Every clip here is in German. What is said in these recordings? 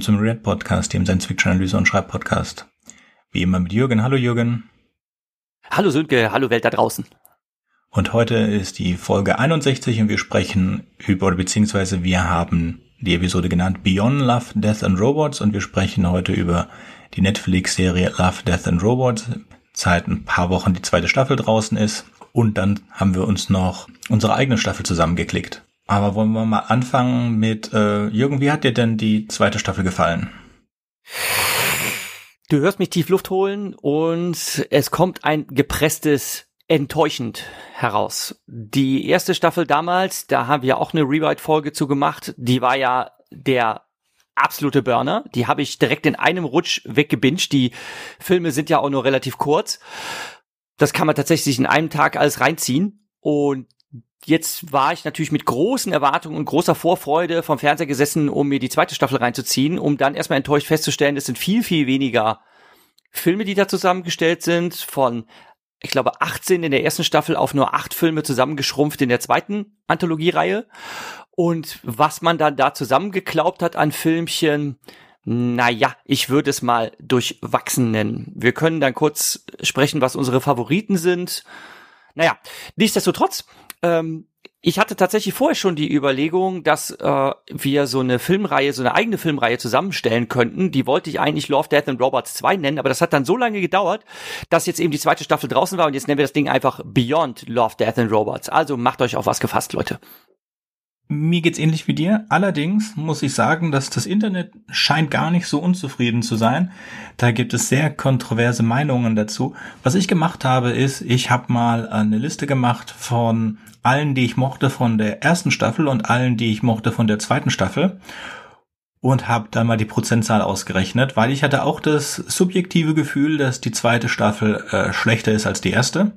Willkommen zum Red Podcast, dem Science-Fiction-Analyse- und Schreibpodcast. Wie immer mit Jürgen. Hallo Jürgen. Hallo Sönke, hallo Welt da draußen. Und heute ist die Folge 61 und wir sprechen über, beziehungsweise wir haben die Episode genannt Beyond Love, Death and Robots und wir sprechen heute über die Netflix-Serie Love, Death and Robots. Seit ein paar Wochen die zweite Staffel draußen ist und dann haben wir uns noch unsere eigene Staffel zusammengeklickt. Aber wollen wir mal anfangen mit, äh, Jürgen, wie hat dir denn die zweite Staffel gefallen? Du hörst mich tief Luft holen und es kommt ein gepresstes enttäuschend heraus. Die erste Staffel damals, da haben wir auch eine Rewrite-Folge zu gemacht, die war ja der absolute Burner. Die habe ich direkt in einem Rutsch weggebinged. Die Filme sind ja auch nur relativ kurz. Das kann man tatsächlich in einem Tag alles reinziehen. Und jetzt war ich natürlich mit großen Erwartungen und großer Vorfreude vom Fernseher gesessen, um mir die zweite Staffel reinzuziehen, um dann erstmal enttäuscht festzustellen, es sind viel, viel weniger Filme, die da zusammengestellt sind, von, ich glaube, 18 in der ersten Staffel auf nur acht Filme zusammengeschrumpft in der zweiten Anthologiereihe. Und was man dann da zusammengeklaubt hat an Filmchen, naja, ich würde es mal durchwachsen nennen. Wir können dann kurz sprechen, was unsere Favoriten sind. Naja, nichtsdestotrotz, ähm, ich hatte tatsächlich vorher schon die Überlegung, dass äh, wir so eine Filmreihe, so eine eigene Filmreihe zusammenstellen könnten. Die wollte ich eigentlich Love, Death and Robots 2 nennen, aber das hat dann so lange gedauert, dass jetzt eben die zweite Staffel draußen war und jetzt nennen wir das Ding einfach Beyond Love, Death and Robots. Also macht euch auf was gefasst, Leute. Mir geht's ähnlich wie dir. Allerdings muss ich sagen, dass das Internet scheint gar nicht so unzufrieden zu sein. Da gibt es sehr kontroverse Meinungen dazu. Was ich gemacht habe, ist, ich habe mal eine Liste gemacht von allen, die ich mochte von der ersten Staffel und allen, die ich mochte von der zweiten Staffel und habe dann mal die Prozentzahl ausgerechnet, weil ich hatte auch das subjektive Gefühl, dass die zweite Staffel äh, schlechter ist als die erste.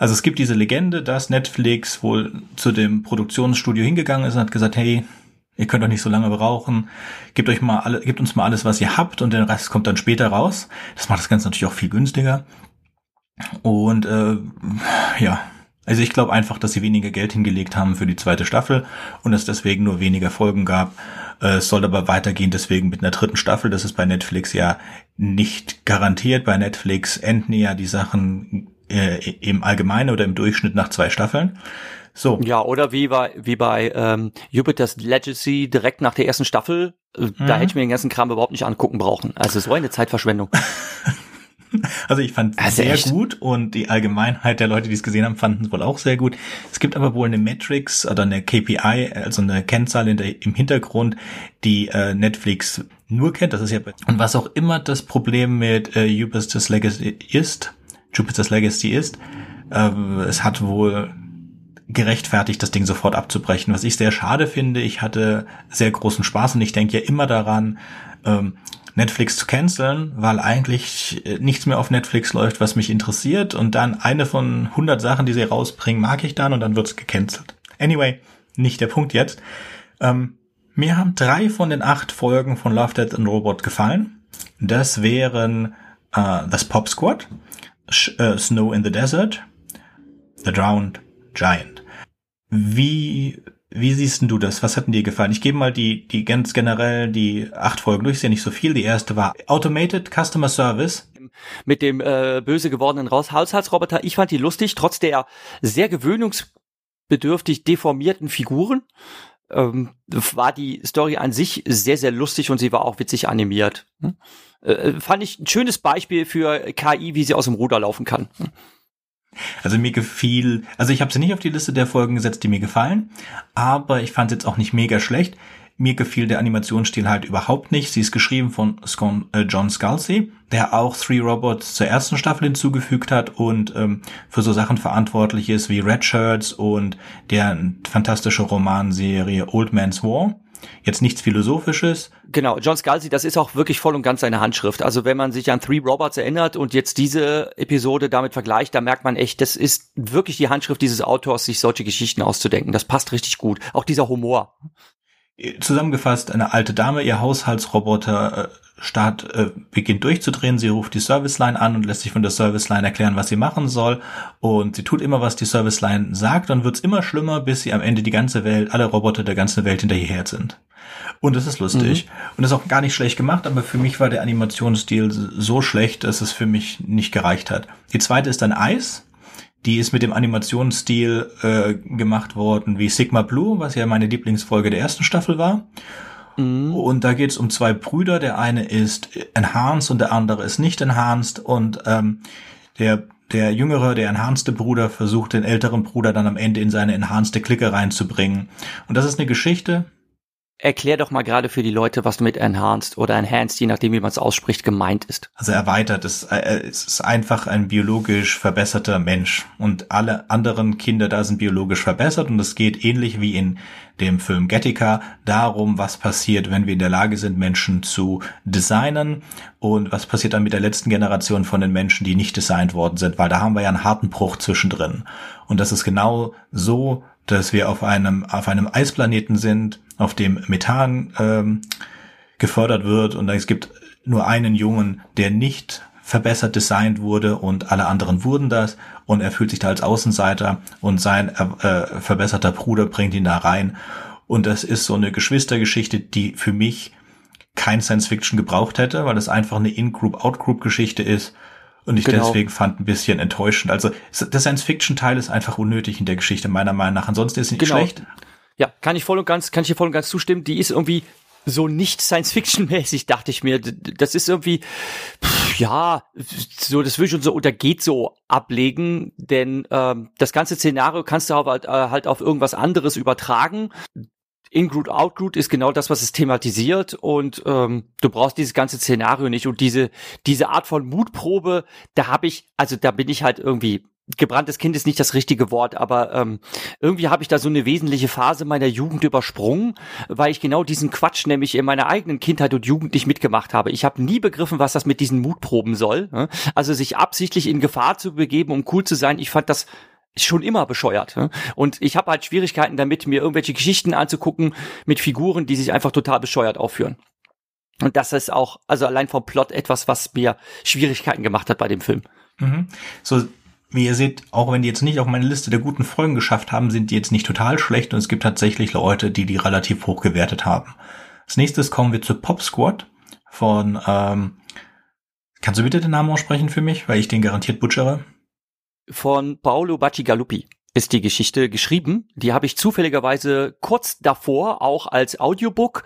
Also es gibt diese Legende, dass Netflix wohl zu dem Produktionsstudio hingegangen ist und hat gesagt, hey, ihr könnt doch nicht so lange brauchen, gebt euch mal alle, gebt uns mal alles, was ihr habt und den Rest kommt dann später raus. Das macht das Ganze natürlich auch viel günstiger. Und äh, ja, also ich glaube einfach, dass sie weniger Geld hingelegt haben für die zweite Staffel und es deswegen nur weniger Folgen gab. Äh, es soll aber weitergehen, deswegen mit einer dritten Staffel. Das ist bei Netflix ja nicht garantiert. Bei Netflix enden ja die Sachen äh, im Allgemeinen oder im Durchschnitt nach zwei Staffeln. So. Ja, oder wie bei, wie bei ähm, Jupiter's Legacy direkt nach der ersten Staffel. Äh, mhm. Da hätte ich mir den ganzen Kram überhaupt nicht angucken brauchen. Also so eine Zeitverschwendung. Also ich fand es also sehr echt? gut und die Allgemeinheit der Leute, die es gesehen haben, fanden es wohl auch sehr gut. Es gibt aber wohl eine Matrix oder eine KPI, also eine Kennzahl der, im Hintergrund, die äh, Netflix nur kennt. Das ist ja und was auch immer das Problem mit äh, Jupiter's Legacy ist, Jupiter's Legacy ist. Ähm, es hat wohl gerechtfertigt, das Ding sofort abzubrechen, was ich sehr schade finde. Ich hatte sehr großen Spaß und ich denke ja immer daran, ähm, Netflix zu canceln, weil eigentlich äh, nichts mehr auf Netflix läuft, was mich interessiert und dann eine von 100 Sachen, die sie rausbringen, mag ich dann und dann wird's gecancelt. Anyway, nicht der Punkt jetzt. Ähm, mir haben drei von den acht Folgen von Love, Death and Robot gefallen. Das wären äh, das Pop Squad, uh, Snow in the Desert, The Drowned Giant. Wie, wie siehst du das? Was hat denn dir gefallen? Ich gebe mal die, die ganz generell die acht Folgen durch, ist ja nicht so viel. Die erste war Automated Customer Service. Mit dem äh, böse gewordenen Haushaltsroboter. Ich fand die lustig, trotz der sehr gewöhnungsbedürftig deformierten Figuren. Ähm, war die Story an sich sehr, sehr lustig und sie war auch witzig animiert. Hm? Äh, fand ich ein schönes Beispiel für KI, wie sie aus dem Ruder laufen kann. Also mir gefiel, also ich habe sie nicht auf die Liste der Folgen gesetzt, die mir gefallen, aber ich fand es jetzt auch nicht mega schlecht. Mir gefiel der Animationsstil halt überhaupt nicht. Sie ist geschrieben von Scon, äh, John Scalzi, der auch Three Robots zur ersten Staffel hinzugefügt hat und ähm, für so Sachen verantwortlich ist wie Red Shirts und der fantastische Romanserie Old Man's War. Jetzt nichts Philosophisches. Genau, John Scalzi, das ist auch wirklich voll und ganz seine Handschrift. Also wenn man sich an Three Robots erinnert und jetzt diese Episode damit vergleicht, da merkt man echt, das ist wirklich die Handschrift dieses Autors, sich solche Geschichten auszudenken. Das passt richtig gut. Auch dieser Humor. Zusammengefasst, eine alte Dame, ihr Haushaltsroboter äh, Start äh, beginnt durchzudrehen. Sie ruft die Serviceline an und lässt sich von der Serviceline erklären, was sie machen soll. Und sie tut immer, was die Serviceline sagt. Dann wird's immer schlimmer, bis sie am Ende die ganze Welt, alle Roboter der ganzen Welt hinterher sind. Und das ist lustig. Mhm. Und das ist auch gar nicht schlecht gemacht, aber für mich war der Animationsstil so schlecht, dass es für mich nicht gereicht hat. Die zweite ist dann Eis. Die ist mit dem Animationsstil äh, gemacht worden wie Sigma Blue, was ja meine Lieblingsfolge der ersten Staffel war. Mhm. Und da geht es um zwei Brüder. Der eine ist enhanced und der andere ist nicht enhanced. Und ähm, der der jüngere, der enhanced Bruder versucht den älteren Bruder dann am Ende in seine enhanced Clique reinzubringen. Und das ist eine Geschichte, Erklär doch mal gerade für die Leute, was mit enhanced oder enhanced, je nachdem, wie man es ausspricht, gemeint ist. Also erweitert, es, äh, es ist einfach ein biologisch verbesserter Mensch und alle anderen Kinder da sind biologisch verbessert und es geht ähnlich wie in dem Film Gattaca darum, was passiert, wenn wir in der Lage sind, Menschen zu designen und was passiert dann mit der letzten Generation von den Menschen, die nicht designt worden sind, weil da haben wir ja einen harten Bruch zwischendrin. Und das ist genau so, dass wir auf einem, auf einem Eisplaneten sind, auf dem Methan ähm, gefördert wird und es gibt nur einen Jungen, der nicht verbessert designt wurde und alle anderen wurden das und er fühlt sich da als Außenseiter und sein äh, verbesserter Bruder bringt ihn da rein und das ist so eine Geschwistergeschichte, die für mich kein Science Fiction gebraucht hätte, weil es einfach eine In-Group, Out-Group-Geschichte ist und ich genau. deswegen fand ein bisschen enttäuschend. Also der Science-Fiction-Teil ist einfach unnötig in der Geschichte meiner Meinung nach. Ansonsten ist es nicht genau. schlecht. Ja, kann ich voll und ganz, kann ich dir voll und ganz zustimmen. Die ist irgendwie so nicht Science-Fiction-mäßig, dachte ich mir. Das ist irgendwie, pff, ja, so, das will schon so oder geht so ablegen, denn ähm, das ganze Szenario kannst du halt, äh, halt auf irgendwas anderes übertragen. In-Group, Out-Group ist genau das, was es thematisiert und ähm, du brauchst dieses ganze Szenario nicht und diese diese Art von Mutprobe, da habe ich, also da bin ich halt irgendwie gebranntes Kind ist nicht das richtige Wort, aber ähm, irgendwie habe ich da so eine wesentliche Phase meiner Jugend übersprungen, weil ich genau diesen Quatsch nämlich in meiner eigenen Kindheit und Jugend nicht mitgemacht habe. Ich habe nie begriffen, was das mit diesen Mutproben soll. Ne? Also sich absichtlich in Gefahr zu begeben, um cool zu sein, ich fand das schon immer bescheuert. Ne? Und ich habe halt Schwierigkeiten damit, mir irgendwelche Geschichten anzugucken mit Figuren, die sich einfach total bescheuert aufführen. Und das ist auch, also allein vom Plot etwas, was mir Schwierigkeiten gemacht hat bei dem Film. Mhm. So wie ihr seht, auch wenn die jetzt nicht auf meine Liste der guten Folgen geschafft haben, sind die jetzt nicht total schlecht und es gibt tatsächlich Leute, die die relativ hoch gewertet haben. Als nächstes kommen wir zu Pop Squad von, ähm, kannst du bitte den Namen aussprechen für mich, weil ich den garantiert butchere? Von Paolo Bacigalupi ist die Geschichte geschrieben. Die habe ich zufälligerweise kurz davor auch als Audiobook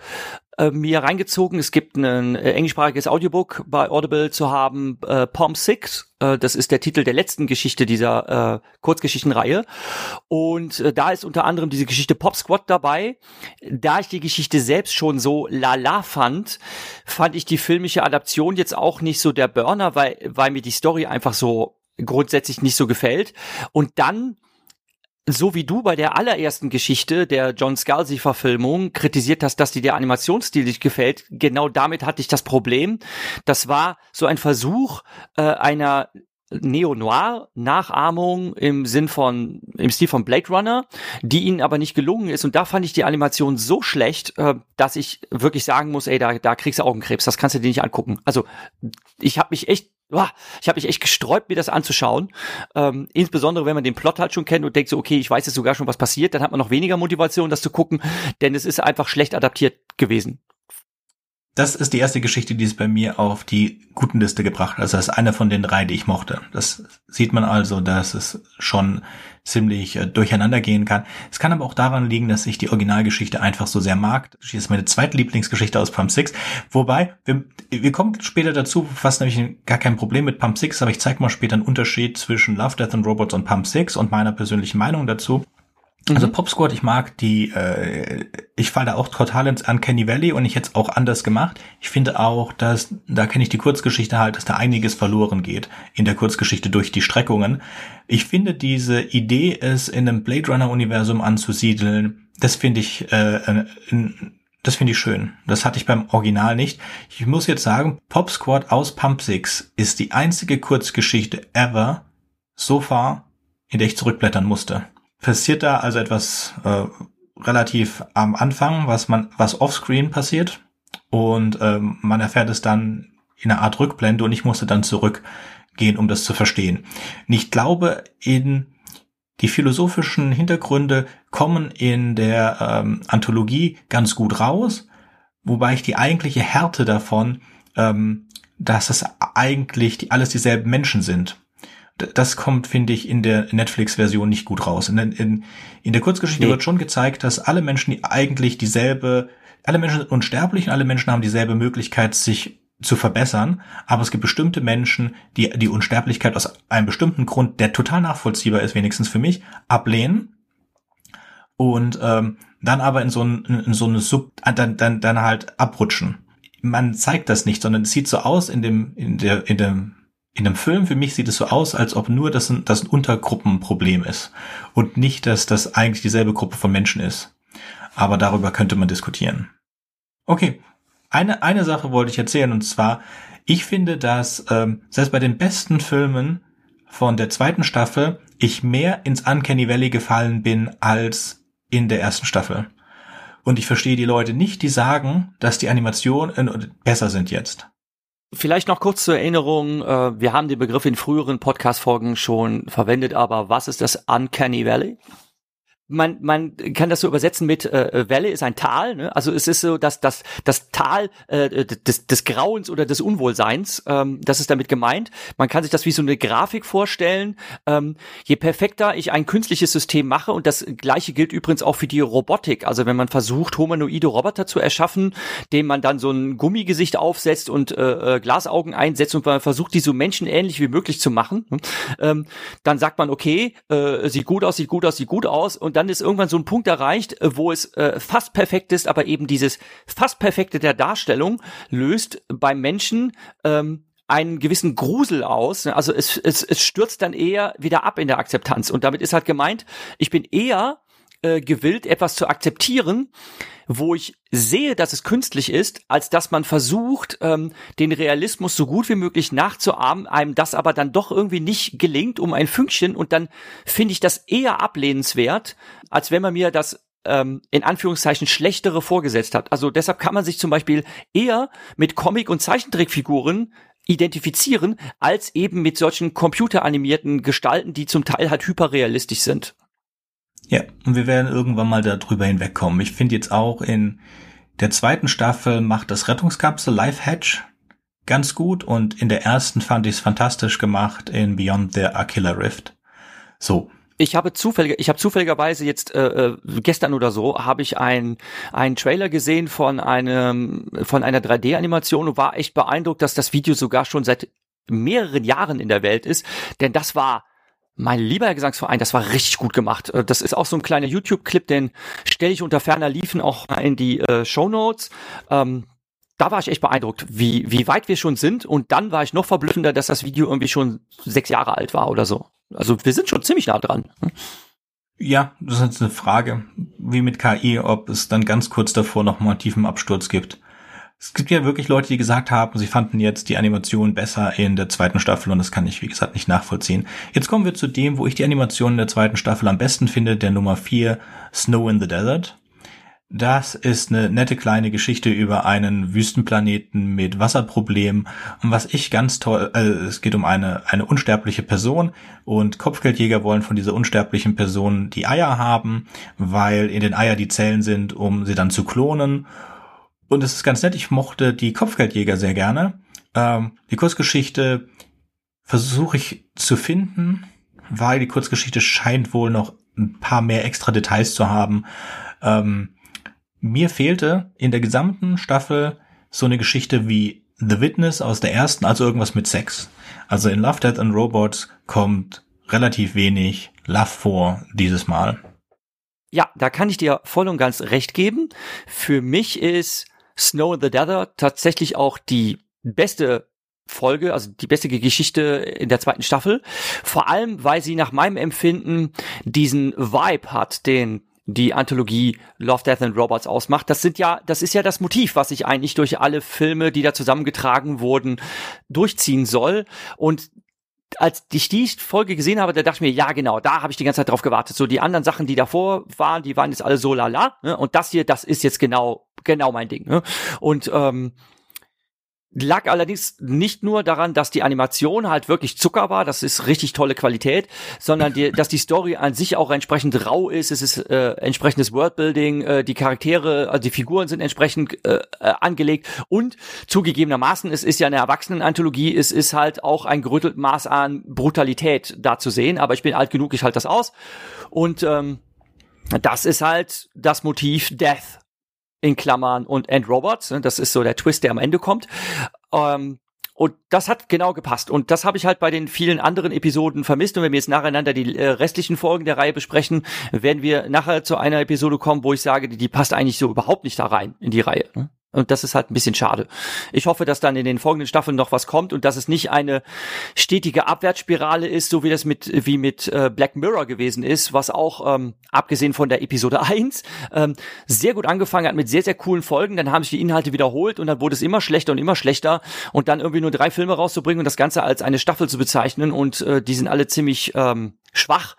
äh, mir reingezogen. Es gibt ein äh, englischsprachiges Audiobook bei Audible zu haben, äh, Palm Six. Äh, das ist der Titel der letzten Geschichte dieser äh, Kurzgeschichtenreihe. Und äh, da ist unter anderem diese Geschichte Pop Squad dabei. Da ich die Geschichte selbst schon so lala fand, fand ich die filmische Adaption jetzt auch nicht so der Burner, weil, weil mir die Story einfach so grundsätzlich nicht so gefällt. Und dann so wie du bei der allerersten Geschichte der John Scalzi-Verfilmung kritisiert hast, dass dir der Animationsstil nicht gefällt, genau damit hatte ich das Problem. Das war so ein Versuch äh, einer Neo-Noir-Nachahmung im Sinn von, im Stil von Blade Runner, die ihnen aber nicht gelungen ist. Und da fand ich die Animation so schlecht, äh, dass ich wirklich sagen muss, ey, da, da kriegst du Augenkrebs, das kannst du dir nicht angucken. Also ich habe mich echt ich habe mich echt gesträubt, mir das anzuschauen. Ähm, insbesondere, wenn man den Plot halt schon kennt und denkt so, okay, ich weiß jetzt sogar schon, was passiert, dann hat man noch weniger Motivation, das zu gucken, denn es ist einfach schlecht adaptiert gewesen das ist die erste Geschichte, die es bei mir auf die guten Liste gebracht hat. Also das ist eine von den drei, die ich mochte. Das sieht man also, dass es schon ziemlich äh, durcheinander gehen kann. Es kann aber auch daran liegen, dass ich die Originalgeschichte einfach so sehr mag. Das ist meine zweite Lieblingsgeschichte aus Pump 6. Wobei, wir, wir kommen später dazu, fast nämlich gar kein Problem mit Pump 6, aber ich zeige mal später einen Unterschied zwischen Love, Death and Robots und Pump 6 und meiner persönlichen Meinung dazu. Also mhm. Pop Squad, ich mag die, äh, ich falle da auch total ins Uncanny Valley und ich hätte es auch anders gemacht. Ich finde auch, dass, da kenne ich die Kurzgeschichte halt, dass da einiges verloren geht in der Kurzgeschichte durch die Streckungen. Ich finde diese Idee, es in einem Blade Runner Universum anzusiedeln, das finde ich, äh, das finde ich schön. Das hatte ich beim Original nicht. Ich muss jetzt sagen, Pop Squad aus Pump Six ist die einzige Kurzgeschichte ever so far, in der ich zurückblättern musste passiert da also etwas äh, relativ am Anfang, was man, was offscreen passiert. Und ähm, man erfährt es dann in einer Art Rückblende und ich musste dann zurückgehen, um das zu verstehen. Und ich glaube, in die philosophischen Hintergründe kommen in der ähm, Anthologie ganz gut raus, wobei ich die eigentliche Härte davon, ähm, dass es eigentlich die, alles dieselben Menschen sind. Das kommt, finde ich, in der Netflix-Version nicht gut raus. In, in, in der Kurzgeschichte nee. wird schon gezeigt, dass alle Menschen eigentlich dieselbe, alle Menschen sind unsterblich und alle Menschen haben dieselbe Möglichkeit, sich zu verbessern, aber es gibt bestimmte Menschen, die die Unsterblichkeit aus einem bestimmten Grund, der total nachvollziehbar ist, wenigstens für mich, ablehnen und ähm, dann aber in so, ein, in so eine Sub, dann, dann, dann halt abrutschen. Man zeigt das nicht, sondern es sieht so aus in dem, in der, in dem, in dem Film, für mich sieht es so aus, als ob nur das ein, das ein Untergruppenproblem ist und nicht, dass das eigentlich dieselbe Gruppe von Menschen ist. Aber darüber könnte man diskutieren. Okay, eine, eine Sache wollte ich erzählen und zwar, ich finde, dass ähm, selbst bei den besten Filmen von der zweiten Staffel ich mehr ins Uncanny Valley gefallen bin als in der ersten Staffel. Und ich verstehe die Leute nicht, die sagen, dass die Animationen besser sind jetzt. Vielleicht noch kurz zur Erinnerung, äh, wir haben den Begriff in früheren Podcast-Folgen schon verwendet, aber was ist das Uncanny Valley? Man, man kann das so übersetzen mit äh, äh, Welle ist ein Tal. Ne? Also es ist so, dass das, das Tal äh, des, des Grauens oder des Unwohlseins, ähm, das ist damit gemeint. Man kann sich das wie so eine Grafik vorstellen. Ähm, je perfekter ich ein künstliches System mache, und das gleiche gilt übrigens auch für die Robotik. Also wenn man versucht, humanoide Roboter zu erschaffen, dem man dann so ein Gummigesicht aufsetzt und äh, äh, Glasaugen einsetzt und man versucht, die so menschenähnlich wie möglich zu machen, ne? ähm, dann sagt man, okay, äh, sieht gut aus, sieht gut aus, sieht gut aus und dann ist irgendwann so ein Punkt erreicht, äh, wo es äh, fast perfekt ist, aber eben dieses fast perfekte der Darstellung löst beim Menschen ähm, einen gewissen Grusel aus. Also es, es, es stürzt dann eher wieder ab in der Akzeptanz. Und damit ist halt gemeint, ich bin eher äh, gewillt, etwas zu akzeptieren, wo ich sehe, dass es künstlich ist, als dass man versucht, ähm, den Realismus so gut wie möglich nachzuahmen, einem das aber dann doch irgendwie nicht gelingt um ein Fünkchen und dann finde ich das eher ablehnenswert, als wenn man mir das ähm, in Anführungszeichen schlechtere vorgesetzt hat. Also deshalb kann man sich zum Beispiel eher mit Comic- und Zeichentrickfiguren identifizieren, als eben mit solchen computeranimierten Gestalten, die zum Teil halt hyperrealistisch sind. Ja, und wir werden irgendwann mal darüber hinwegkommen. Ich finde jetzt auch in der zweiten Staffel macht das Rettungskapsel Life Hatch ganz gut und in der ersten fand ich es fantastisch gemacht in Beyond the Aquila Rift. So. Ich habe zufällig, ich habe zufälligerweise jetzt äh, äh gestern oder so habe ich ein einen Trailer gesehen von einem von einer 3D-Animation und war echt beeindruckt, dass das Video sogar schon seit mehreren Jahren in der Welt ist, denn das war mein lieber Herr Gesangsverein, das war richtig gut gemacht. Äh, das ist auch so ein kleiner YouTube-Clip, den stelle ich unter ferner Liefen auch in die äh, Show Notes. Ähm, da war ich echt beeindruckt, wie, wie weit wir schon sind. Und dann war ich noch verblüffender, dass das Video irgendwie schon sechs Jahre alt war oder so. Also wir sind schon ziemlich nah dran. Ja, das ist jetzt eine Frage, wie mit KI, ob es dann ganz kurz davor noch mal einen tiefen Absturz gibt. Es gibt ja wirklich Leute, die gesagt haben, sie fanden jetzt die Animation besser in der zweiten Staffel und das kann ich, wie gesagt, nicht nachvollziehen. Jetzt kommen wir zu dem, wo ich die Animation in der zweiten Staffel am besten finde, der Nummer 4, Snow in the Desert. Das ist eine nette kleine Geschichte über einen Wüstenplaneten mit Wasserproblemen. Und was ich ganz toll, äh, es geht um eine, eine unsterbliche Person und Kopfgeldjäger wollen von dieser unsterblichen Person die Eier haben, weil in den Eier die Zellen sind, um sie dann zu klonen. Und es ist ganz nett, ich mochte die Kopfgeldjäger sehr gerne. Ähm, die Kurzgeschichte versuche ich zu finden, weil die Kurzgeschichte scheint wohl noch ein paar mehr extra Details zu haben. Ähm, mir fehlte in der gesamten Staffel so eine Geschichte wie The Witness aus der ersten, also irgendwas mit Sex. Also in Love, Death and Robots kommt relativ wenig Love vor dieses Mal. Ja, da kann ich dir voll und ganz recht geben. Für mich ist Snow in the Desert tatsächlich auch die beste Folge, also die beste Geschichte in der zweiten Staffel. Vor allem, weil sie nach meinem Empfinden diesen Vibe hat, den die Anthologie Love, Death and Robots ausmacht. Das sind ja, das ist ja das Motiv, was sich eigentlich durch alle Filme, die da zusammengetragen wurden, durchziehen soll. Und als ich die Folge gesehen habe, da dachte ich mir, ja genau, da habe ich die ganze Zeit drauf gewartet. So die anderen Sachen, die davor waren, die waren jetzt alle so lala. Ne? Und das hier, das ist jetzt genau, genau mein Ding. Ne? Und ähm, lag allerdings nicht nur daran, dass die Animation halt wirklich Zucker war, das ist richtig tolle Qualität, sondern die, dass die Story an sich auch entsprechend rau ist, es ist äh, entsprechendes Worldbuilding, äh, die Charaktere, also die Figuren sind entsprechend äh, äh, angelegt und zugegebenermaßen, es ist ja eine Erwachsenenanthologie, es ist halt auch ein gerüttelt Maß an Brutalität da zu sehen, aber ich bin alt genug, ich halte das aus. Und ähm, das ist halt das Motiv Death in Klammern und End Robots. Ne? Das ist so der Twist, der am Ende kommt. Ähm, und das hat genau gepasst. Und das habe ich halt bei den vielen anderen Episoden vermisst. Und wenn wir jetzt nacheinander die äh, restlichen Folgen der Reihe besprechen, werden wir nachher zu einer Episode kommen, wo ich sage, die, die passt eigentlich so überhaupt nicht da rein in die Reihe. Ne? Und das ist halt ein bisschen schade. Ich hoffe, dass dann in den folgenden Staffeln noch was kommt und dass es nicht eine stetige Abwärtsspirale ist, so wie das mit, wie mit äh, Black Mirror gewesen ist, was auch, ähm, abgesehen von der Episode 1, ähm, sehr gut angefangen hat mit sehr, sehr coolen Folgen. Dann haben sich die Inhalte wiederholt und dann wurde es immer schlechter und immer schlechter und dann irgendwie nur drei Filme rauszubringen und das Ganze als eine Staffel zu bezeichnen und äh, die sind alle ziemlich ähm, schwach.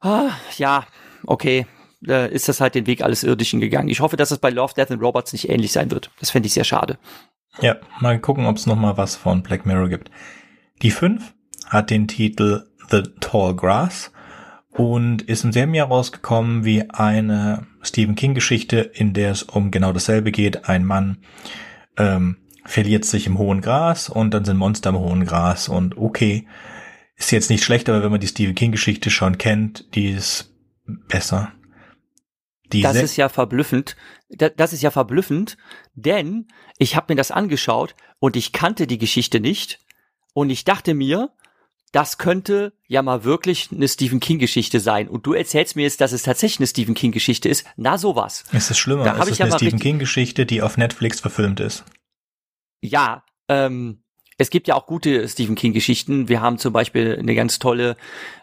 Ah, ja, okay, äh, ist das halt den Weg alles Irdischen gegangen. Ich hoffe, dass es bei Love, Death and Robots nicht ähnlich sein wird. Das fände ich sehr schade. Ja, mal gucken, ob es noch mal was von Black Mirror gibt. Die 5 hat den Titel The Tall Grass und ist im selben Jahr rausgekommen wie eine Stephen King Geschichte, in der es um genau dasselbe geht. Ein Mann ähm, verliert sich im hohen Gras und dann sind Monster im hohen Gras und okay, ist jetzt nicht schlecht, aber wenn man die Stephen King Geschichte schon kennt, die ist besser. Die das ist ja verblüffend. Das ist ja verblüffend, denn ich habe mir das angeschaut und ich kannte die Geschichte nicht und ich dachte mir, das könnte ja mal wirklich eine Stephen King Geschichte sein. Und du erzählst mir jetzt, dass es tatsächlich eine Stephen King Geschichte ist. Na sowas. Es ist schlimmer. Da es ist eine Stephen King Geschichte, die auf Netflix verfilmt ist. Ja, ähm, es gibt ja auch gute Stephen King Geschichten. Wir haben zum Beispiel eine ganz tolle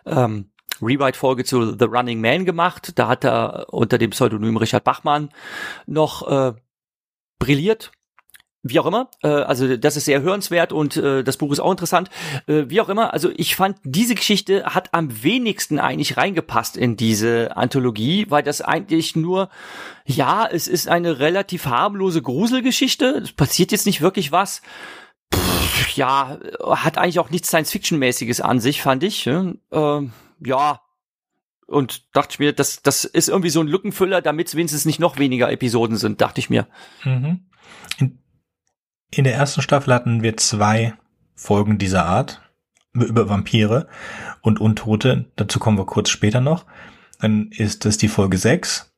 ähm, Rewrite-Folge zu The Running Man gemacht. Da hat er unter dem Pseudonym Richard Bachmann noch äh, brilliert. Wie auch immer, äh, also das ist sehr hörenswert und äh, das Buch ist auch interessant. Äh, wie auch immer, also ich fand, diese Geschichte hat am wenigsten eigentlich reingepasst in diese Anthologie, weil das eigentlich nur, ja, es ist eine relativ harmlose Gruselgeschichte. Es passiert jetzt nicht wirklich was. Pff, ja, hat eigentlich auch nichts Science-Fiction-mäßiges an sich, fand ich. Äh, ja, und dachte ich mir, das, das ist irgendwie so ein Lückenfüller, damit es wenigstens nicht noch weniger Episoden sind, dachte ich mir. Mhm. In, in der ersten Staffel hatten wir zwei Folgen dieser Art über Vampire und Untote. Dazu kommen wir kurz später noch. Dann ist es die Folge 6.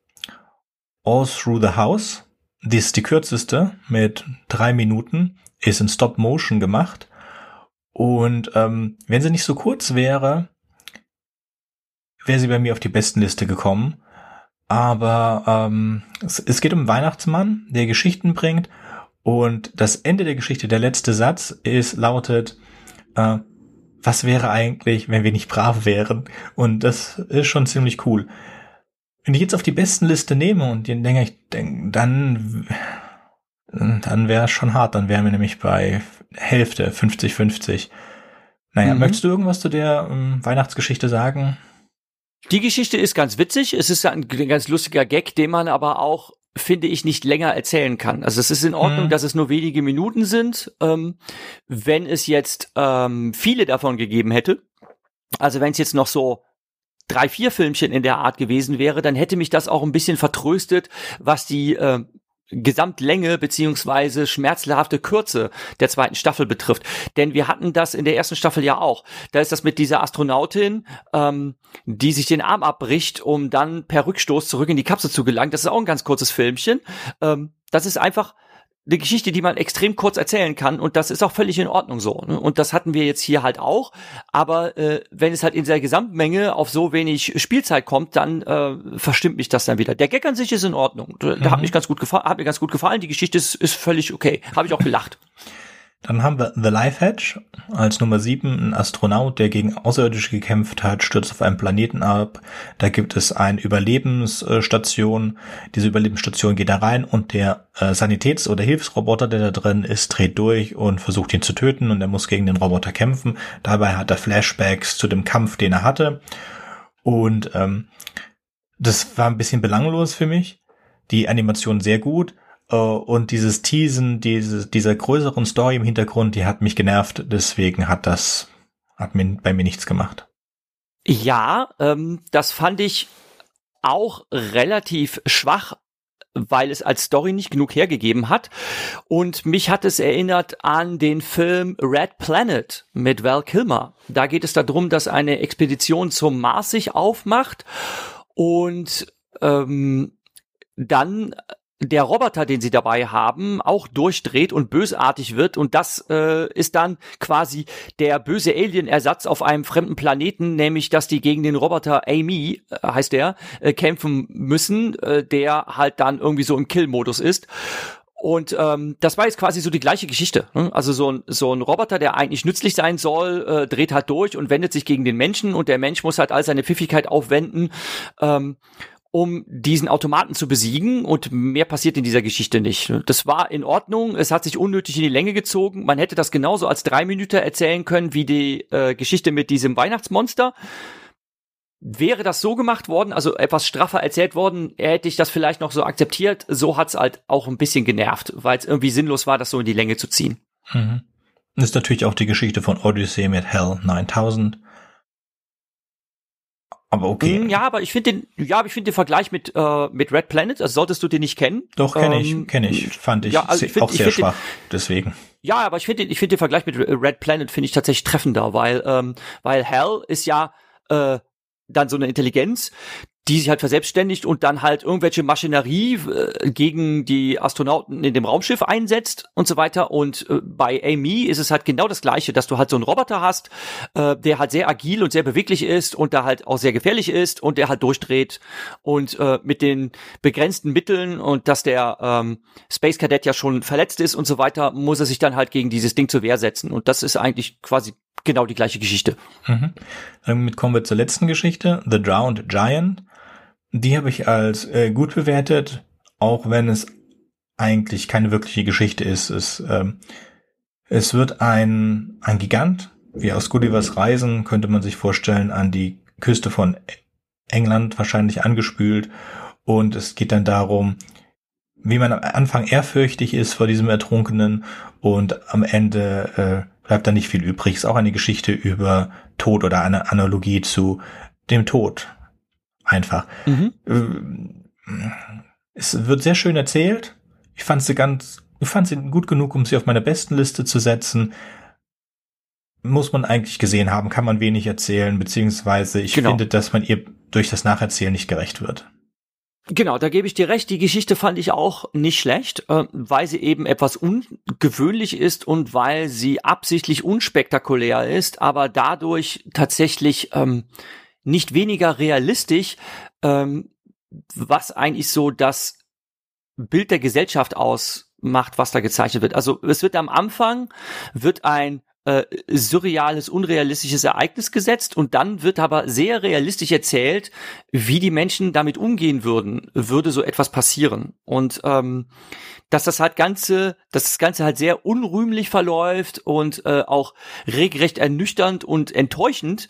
All Through the House. Die ist die kürzeste mit drei Minuten, ist in Stop Motion gemacht. Und ähm, wenn sie nicht so kurz wäre, wäre sie bei mir auf die besten Liste gekommen. Aber ähm, es, es geht um einen Weihnachtsmann, der Geschichten bringt. Und das Ende der Geschichte, der letzte Satz, ist lautet, äh, was wäre eigentlich, wenn wir nicht brav wären? Und das ist schon ziemlich cool. Wenn ich jetzt auf die besten Liste nehme und den denke ich, denk, dann, dann wäre es schon hart. Dann wären wir nämlich bei Hälfte, 50-50. Naja, mhm. möchtest du irgendwas zu der ähm, Weihnachtsgeschichte sagen? Die Geschichte ist ganz witzig. Es ist ein ganz lustiger Gag, den man aber auch finde ich nicht länger erzählen kann. Also es ist in Ordnung, mhm. dass es nur wenige Minuten sind. Ähm, wenn es jetzt ähm, viele davon gegeben hätte, also wenn es jetzt noch so drei, vier Filmchen in der Art gewesen wäre, dann hätte mich das auch ein bisschen vertröstet, was die äh, Gesamtlänge beziehungsweise schmerzhafte Kürze der zweiten Staffel betrifft. Denn wir hatten das in der ersten Staffel ja auch. Da ist das mit dieser Astronautin, ähm, die sich den Arm abbricht, um dann per Rückstoß zurück in die Kapsel zu gelangen. Das ist auch ein ganz kurzes Filmchen. Ähm, das ist einfach eine Geschichte, die man extrem kurz erzählen kann und das ist auch völlig in Ordnung so. Ne? Und das hatten wir jetzt hier halt auch. Aber äh, wenn es halt in der Gesamtmenge auf so wenig Spielzeit kommt, dann äh, verstimmt mich das dann wieder. Der Gag an sich ist in Ordnung. Der mhm. hat mich ganz gut gefallen, hat mir ganz gut gefallen. Die Geschichte ist, ist völlig okay. Habe ich auch gelacht. Dann haben wir The Life Hedge als Nummer 7, ein Astronaut, der gegen Außerirdische gekämpft hat, stürzt auf einem Planeten ab. Da gibt es eine Überlebensstation. Diese Überlebensstation geht da rein und der äh, Sanitäts- oder Hilfsroboter, der da drin ist, dreht durch und versucht ihn zu töten und er muss gegen den Roboter kämpfen. Dabei hat er Flashbacks zu dem Kampf, den er hatte. Und ähm, das war ein bisschen belanglos für mich. Die Animation sehr gut und dieses Teasen, diese, dieser größeren Story im Hintergrund, die hat mich genervt. Deswegen hat das, hat mir, bei mir nichts gemacht. Ja, ähm, das fand ich auch relativ schwach, weil es als Story nicht genug hergegeben hat. Und mich hat es erinnert an den Film Red Planet mit Val Kilmer. Da geht es darum, dass eine Expedition zum Mars sich aufmacht und ähm, dann der Roboter, den sie dabei haben, auch durchdreht und bösartig wird und das äh, ist dann quasi der böse Alien-Ersatz auf einem fremden Planeten, nämlich dass die gegen den Roboter Amy, äh, heißt der, äh, kämpfen müssen, äh, der halt dann irgendwie so im Kill-Modus ist. Und ähm, das war jetzt quasi so die gleiche Geschichte. Ne? Also so ein, so ein Roboter, der eigentlich nützlich sein soll, äh, dreht halt durch und wendet sich gegen den Menschen und der Mensch muss halt all seine Pfiffigkeit aufwenden. Ähm, um diesen Automaten zu besiegen und mehr passiert in dieser Geschichte nicht. Das war in Ordnung, es hat sich unnötig in die Länge gezogen. Man hätte das genauso als drei Minuten erzählen können wie die äh, Geschichte mit diesem Weihnachtsmonster. Wäre das so gemacht worden, also etwas straffer erzählt worden, hätte ich das vielleicht noch so akzeptiert. So hat's halt auch ein bisschen genervt, weil es irgendwie sinnlos war, das so in die Länge zu ziehen. Mhm. Das ist natürlich auch die Geschichte von Odyssey mit Hell 9000 aber okay. Mm, ja, aber ich finde den, ja, aber ich finde den Vergleich mit äh, mit Red Planet, also solltest du den nicht kennen. Doch kenne ähm, ich, kenne ich, fand ich, ja, also ich find, auch sehr schwach. Den, deswegen. Ja, aber ich finde, ich finde den Vergleich mit Red Planet finde ich tatsächlich treffender, weil ähm, weil Hell ist ja äh, dann so eine Intelligenz, die sich halt verselbstständigt und dann halt irgendwelche Maschinerie äh, gegen die Astronauten in dem Raumschiff einsetzt und so weiter. Und äh, bei Amy ist es halt genau das Gleiche, dass du halt so einen Roboter hast, äh, der halt sehr agil und sehr beweglich ist und da halt auch sehr gefährlich ist und der halt durchdreht und äh, mit den begrenzten Mitteln und dass der ähm, Space Cadet ja schon verletzt ist und so weiter, muss er sich dann halt gegen dieses Ding zur Wehr setzen. Und das ist eigentlich quasi genau die gleiche Geschichte. Mhm. Damit kommen wir zur letzten Geschichte, The Drowned Giant. Die habe ich als äh, gut bewertet, auch wenn es eigentlich keine wirkliche Geschichte ist. Es, ähm, es wird ein, ein Gigant, wie aus Gullivers Reisen, könnte man sich vorstellen, an die Küste von England wahrscheinlich angespült. Und es geht dann darum, wie man am Anfang ehrfürchtig ist vor diesem Ertrunkenen und am Ende äh, bleibt da nicht viel übrig. Ist auch eine Geschichte über Tod oder eine Analogie zu dem Tod einfach. Mhm. Äh, es wird sehr schön erzählt. Ich fand sie ganz, ich fand sie gut genug, um sie auf meine besten Liste zu setzen. Muss man eigentlich gesehen haben, kann man wenig erzählen, beziehungsweise ich genau. finde, dass man ihr durch das Nacherzählen nicht gerecht wird. Genau, da gebe ich dir recht. Die Geschichte fand ich auch nicht schlecht, äh, weil sie eben etwas ungewöhnlich ist und weil sie absichtlich unspektakulär ist, aber dadurch tatsächlich ähm, nicht weniger realistisch, ähm, was eigentlich so das Bild der Gesellschaft ausmacht, was da gezeichnet wird. Also es wird am Anfang wird ein äh, surreales, unrealistisches Ereignis gesetzt und dann wird aber sehr realistisch erzählt, wie die Menschen damit umgehen würden, würde so etwas passieren. Und ähm, dass das halt ganze, dass das Ganze halt sehr unrühmlich verläuft und äh, auch regelrecht ernüchternd und enttäuschend,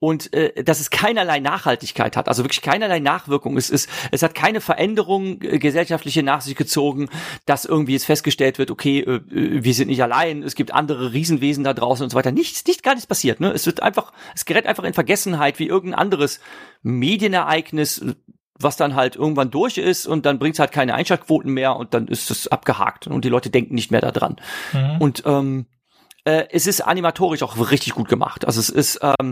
und äh, dass es keinerlei Nachhaltigkeit hat, also wirklich keinerlei Nachwirkung. Es ist, es hat keine Veränderung äh, gesellschaftliche nach sich gezogen, dass irgendwie jetzt festgestellt wird, okay, äh, äh, wir sind nicht allein, es gibt andere Riesenwesen da draußen und so weiter. Nichts, nicht gar nichts passiert. Ne? Es wird einfach, es gerät einfach in Vergessenheit wie irgendein anderes Medienereignis, was dann halt irgendwann durch ist und dann bringt es halt keine Einschaltquoten mehr und dann ist es abgehakt und die Leute denken nicht mehr daran. Mhm. Und ähm, äh, es ist animatorisch auch richtig gut gemacht. Also es ist, ähm,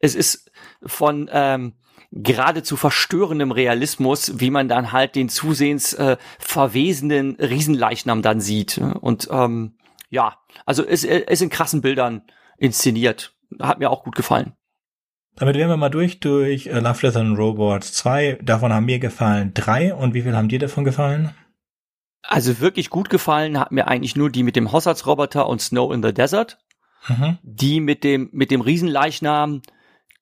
es ist von ähm, geradezu verstörendem Realismus, wie man dann halt den zusehends äh, verwesenden Riesenleichnam dann sieht. Und ähm, ja, also es, ist in krassen Bildern inszeniert. Hat mir auch gut gefallen. Damit wären wir mal durch durch äh, Love Letter and Robots 2. Davon haben mir gefallen drei. Und wie viel haben dir davon gefallen? Also wirklich gut gefallen hat mir eigentlich nur die mit dem Haushaltsroboter und Snow in the Desert. Mhm. Die mit dem, mit dem Riesenleichnam,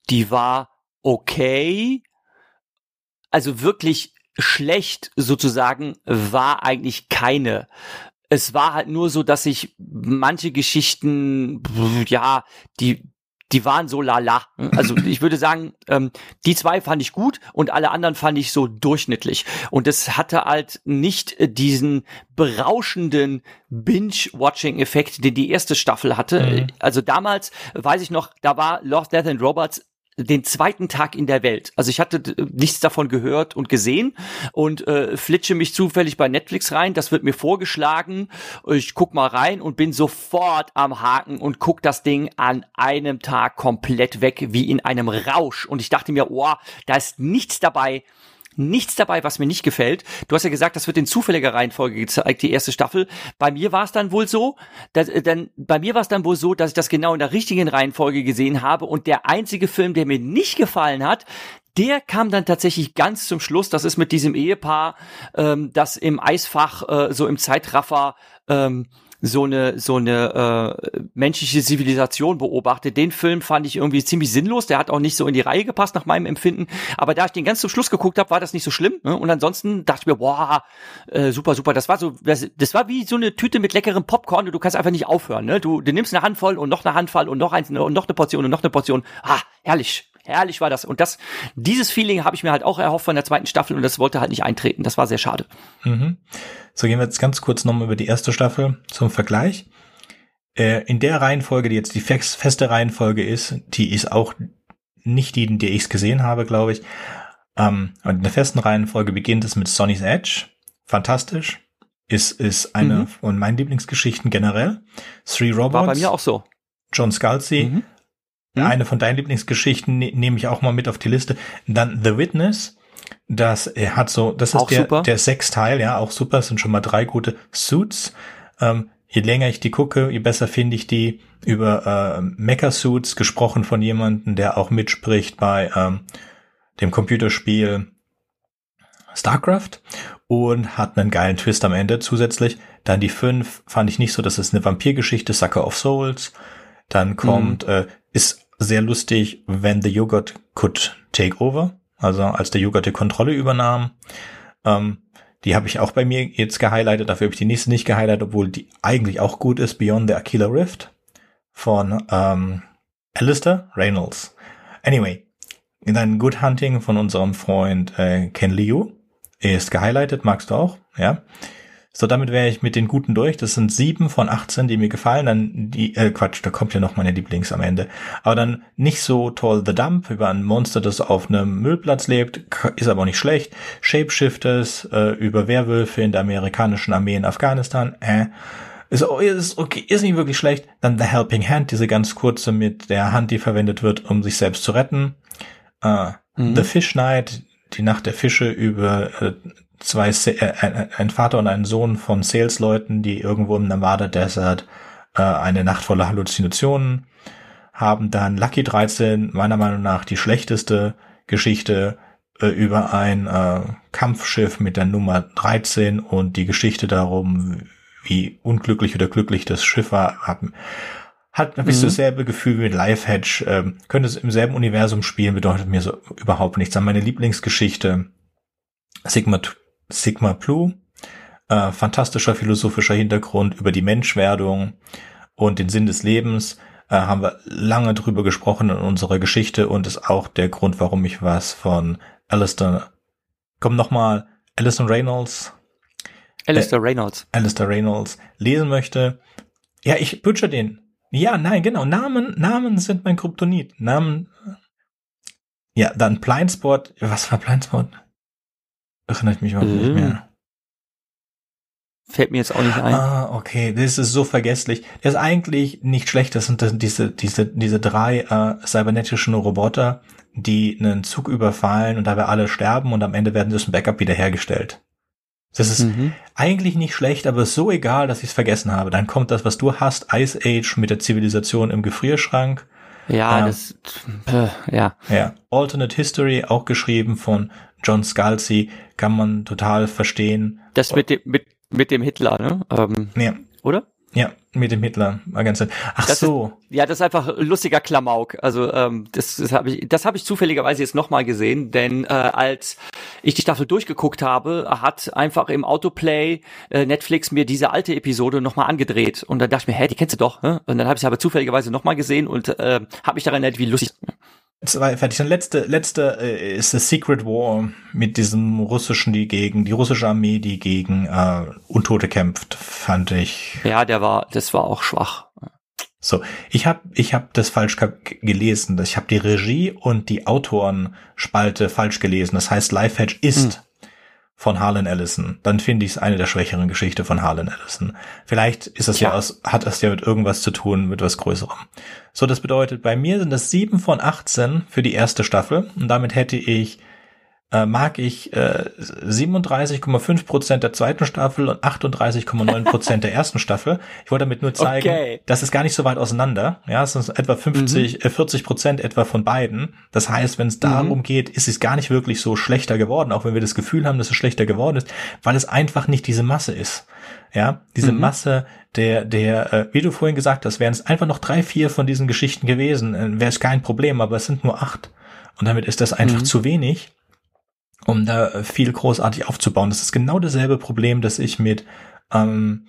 die war okay. Also wirklich schlecht sozusagen war eigentlich keine. Es war halt nur so, dass ich manche Geschichten, ja, die, die waren so lala. Also ich würde sagen, ähm, die zwei fand ich gut und alle anderen fand ich so durchschnittlich. Und es hatte halt nicht diesen berauschenden Binge-Watching-Effekt, den die erste Staffel hatte. Mhm. Also damals, weiß ich noch, da war Love, Death and Robots den zweiten Tag in der Welt. Also ich hatte nichts davon gehört und gesehen und äh, flitsche mich zufällig bei Netflix rein. Das wird mir vorgeschlagen. Ich guck mal rein und bin sofort am Haken und guck das Ding an einem Tag komplett weg, wie in einem Rausch. Und ich dachte mir, oh, da ist nichts dabei, nichts dabei, was mir nicht gefällt. Du hast ja gesagt, das wird in zufälliger Reihenfolge gezeigt, die erste Staffel. Bei mir war es dann wohl so, dass, äh, dann, bei mir war es dann wohl so, dass ich das genau in der richtigen Reihenfolge gesehen habe und der einzige Film, der mir nicht gefallen hat, der kam dann tatsächlich ganz zum Schluss. Das ist mit diesem Ehepaar, ähm, das im Eisfach äh, so im Zeitraffer ähm, so eine so eine äh, menschliche Zivilisation beobachtet. Den Film fand ich irgendwie ziemlich sinnlos. Der hat auch nicht so in die Reihe gepasst nach meinem Empfinden. Aber da ich den ganz zum Schluss geguckt habe, war das nicht so schlimm. Ne? Und ansonsten dachte ich mir, boah, äh, super, super. Das war so, das, das war wie so eine Tüte mit leckerem Popcorn. Du kannst einfach nicht aufhören. Ne? Du, du nimmst eine Handvoll und noch eine Handvoll und noch eins und noch eine Portion und noch eine Portion. Ah, herrlich herrlich war das. Und das, dieses Feeling habe ich mir halt auch erhofft von der zweiten Staffel und das wollte halt nicht eintreten. Das war sehr schade. Mhm. So gehen wir jetzt ganz kurz nochmal über die erste Staffel zum Vergleich. Äh, in der Reihenfolge, die jetzt die feste Reihenfolge ist, die ist auch nicht die, in der ich es gesehen habe, glaube ich. Ähm, und in der festen Reihenfolge beginnt es mit Sonny's Edge. Fantastisch. Ist, ist eine mhm. von meinen Lieblingsgeschichten generell. Three Robots. War bei mir auch so. John Scalzi. Mhm. Mhm. Eine von deinen Lieblingsgeschichten ne nehme ich auch mal mit auf die Liste. Dann The Witness. Das er hat so, das ist auch der, super. der Sechsteil, ja, auch super. Es sind schon mal drei gute Suits. Ähm, je länger ich die gucke, je besser finde ich die über äh, Mecha Suits gesprochen von jemandem, der auch mitspricht bei ähm, dem Computerspiel StarCraft und hat einen geilen Twist am Ende zusätzlich. Dann die fünf fand ich nicht so, das ist eine Vampirgeschichte, Sucker of Souls. Dann kommt, mhm. äh, ist sehr lustig, When the Yogurt Could Take Over, also als der Yogurt die Kontrolle übernahm. Ähm, die habe ich auch bei mir jetzt gehighlightet, dafür habe ich die nächste nicht gehighlightet, obwohl die eigentlich auch gut ist, Beyond the Aquila Rift von ähm, Alistair Reynolds. Anyway, in einem Good Hunting von unserem Freund äh, Ken Liu ist gehighlightet, magst du auch, ja. So, damit wäre ich mit den guten durch. Das sind sieben von 18, die mir gefallen. Dann die, äh, Quatsch, da kommt ja noch meine Lieblings am Ende. Aber dann nicht so toll The Dump über ein Monster, das auf einem Müllplatz lebt, ist aber auch nicht schlecht. Shapeshifters äh, über Werwölfe in der amerikanischen Armee in Afghanistan, äh. Ist, ist okay, ist nicht wirklich schlecht. Dann The Helping Hand, diese ganz kurze mit der Hand, die verwendet wird, um sich selbst zu retten. Äh, mhm. The Fish Night, die Nacht der Fische über äh, zwei, äh, ein Vater und ein Sohn von Salesleuten, die irgendwo im Nevada Desert äh, eine Nacht voller Halluzinationen haben. Dann Lucky 13, meiner Meinung nach die schlechteste Geschichte äh, über ein äh, Kampfschiff mit der Nummer 13 und die Geschichte darum, wie unglücklich oder glücklich das Schiff war, haben, hat ich so mhm. dasselbe Gefühl wie mit Life Hedge. Ähm, könnte es im selben Universum spielen, bedeutet mir so überhaupt nichts. An meine Lieblingsgeschichte Sigma Sigma Blue, äh, fantastischer philosophischer Hintergrund über die Menschwerdung und den Sinn des Lebens. Äh, haben wir lange drüber gesprochen in unserer Geschichte und ist auch der Grund, warum ich was von Alistair, komm nochmal, Alistair Reynolds. Alistair äh, Reynolds. Alistair Reynolds lesen möchte. Ja, ich butcher den. Ja, nein, genau. Namen, Namen sind mein Kryptonit. Namen. Ja, dann Blindspot. Was war Blindspot? Erinnert mich überhaupt mhm. nicht mehr. Fällt mir jetzt auch nicht ein. Ah, okay, das ist so vergesslich. Der ist eigentlich nicht schlecht. Das sind diese, diese, diese drei äh, cybernetischen Roboter, die einen Zug überfallen und dabei alle sterben und am Ende werden sie aus dem Backup wiederhergestellt. Das ist mhm. eigentlich nicht schlecht, aber so egal, dass ich es vergessen habe. Dann kommt das, was du hast, Ice Age mit der Zivilisation im Gefrierschrank. Ja, ähm, das, äh, ja. Ja. Alternate History, auch geschrieben von John Scalzi, kann man total verstehen. Das mit dem, mit, mit dem Hitler, ne? Ähm, ja. Oder? Ja, mit dem Hitler. Ach das so. Ist, ja, das ist einfach lustiger Klamauk. Also ähm, das, das habe ich, das habe ich zufälligerweise jetzt nochmal gesehen, denn äh, als ich die Staffel durchgeguckt habe, hat einfach im Autoplay äh, Netflix mir diese alte Episode nochmal angedreht und dann dachte ich mir, hä, die kennst du doch. Ne? Und dann habe ich sie aber zufälligerweise nochmal gesehen und äh, habe mich daran erinnert, wie lustig. Zwei fertig. Und letzte, letzte äh, ist The Secret War mit diesem russischen, die gegen, die russische Armee, die gegen äh, Untote kämpft, fand ich. Ja, der war, das war auch schwach. So, ich habe ich hab das falsch gelesen. Ich habe die Regie und die Autorenspalte falsch gelesen. Das heißt, Lifehatch ist hm von Harlan Ellison, dann finde ich es eine der schwächeren Geschichte von Harlan Ellison. Vielleicht ist es ja, ja aus, hat es ja mit irgendwas zu tun, mit was Größerem. So, das bedeutet, bei mir sind es sieben von 18 für die erste Staffel und damit hätte ich äh, mag ich äh, 37,5 Prozent der zweiten Staffel und 38,9 Prozent der ersten Staffel. Ich wollte damit nur zeigen, okay. das ist gar nicht so weit auseinander. Ja, es sind etwa 50, mhm. äh, 40 Prozent etwa von beiden. Das heißt, wenn es darum mhm. geht, ist es gar nicht wirklich so schlechter geworden, auch wenn wir das Gefühl haben, dass es schlechter geworden ist, weil es einfach nicht diese Masse ist. Ja, diese mhm. Masse der, der, äh, wie du vorhin gesagt hast, wären es einfach noch drei, vier von diesen Geschichten gewesen, äh, wäre es kein Problem, aber es sind nur acht. Und damit ist das einfach mhm. zu wenig um da viel großartig aufzubauen. Das ist genau dasselbe Problem, das ich mit ähm,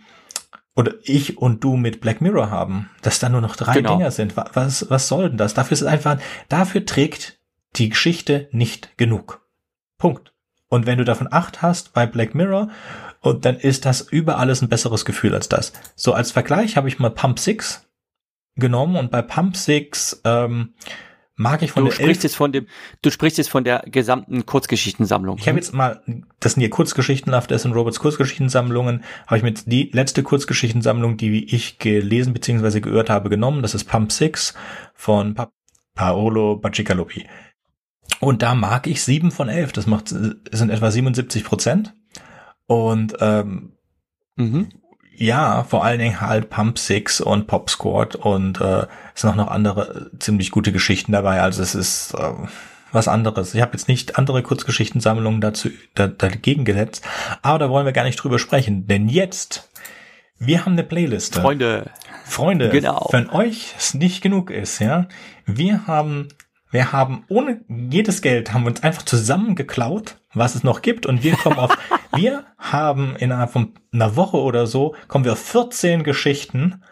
oder ich und du mit Black Mirror haben, dass da nur noch drei genau. Dinger sind. Was, was soll denn das? Dafür ist es einfach, dafür trägt die Geschichte nicht genug. Punkt. Und wenn du davon acht hast bei Black Mirror, und dann ist das über alles ein besseres Gefühl als das. So als Vergleich habe ich mal Pump 6 genommen und bei Pump 6 ähm, mag ich von du der sprichst jetzt von dem du sprichst jetzt von der gesamten Kurzgeschichtensammlung. Ich habe jetzt mal das sind hier Kurzgeschichten Love Death und Roberts Kurzgeschichtensammlungen, habe ich mit die letzte Kurzgeschichtensammlung, die ich gelesen bzw. gehört habe, genommen, das ist Pump Six von pa Paolo Bacicalopi. Und da mag ich sieben von elf, das macht sind etwa 77 Prozent. Und ähm, mhm. Ja, vor allen Dingen halt Pump Six und Pop Squad und äh, es sind auch noch andere äh, ziemlich gute Geschichten dabei. Also es ist äh, was anderes. Ich habe jetzt nicht andere Kurzgeschichtensammlungen dazu da, dagegen gesetzt, aber da wollen wir gar nicht drüber sprechen, denn jetzt wir haben eine Playliste. Freunde. Freunde, genau. wenn euch es nicht genug ist, ja, wir haben wir haben ohne jedes Geld haben wir uns einfach zusammen geklaut, was es noch gibt und wir kommen auf, wir haben innerhalb von einer Woche oder so, kommen wir auf 14 Geschichten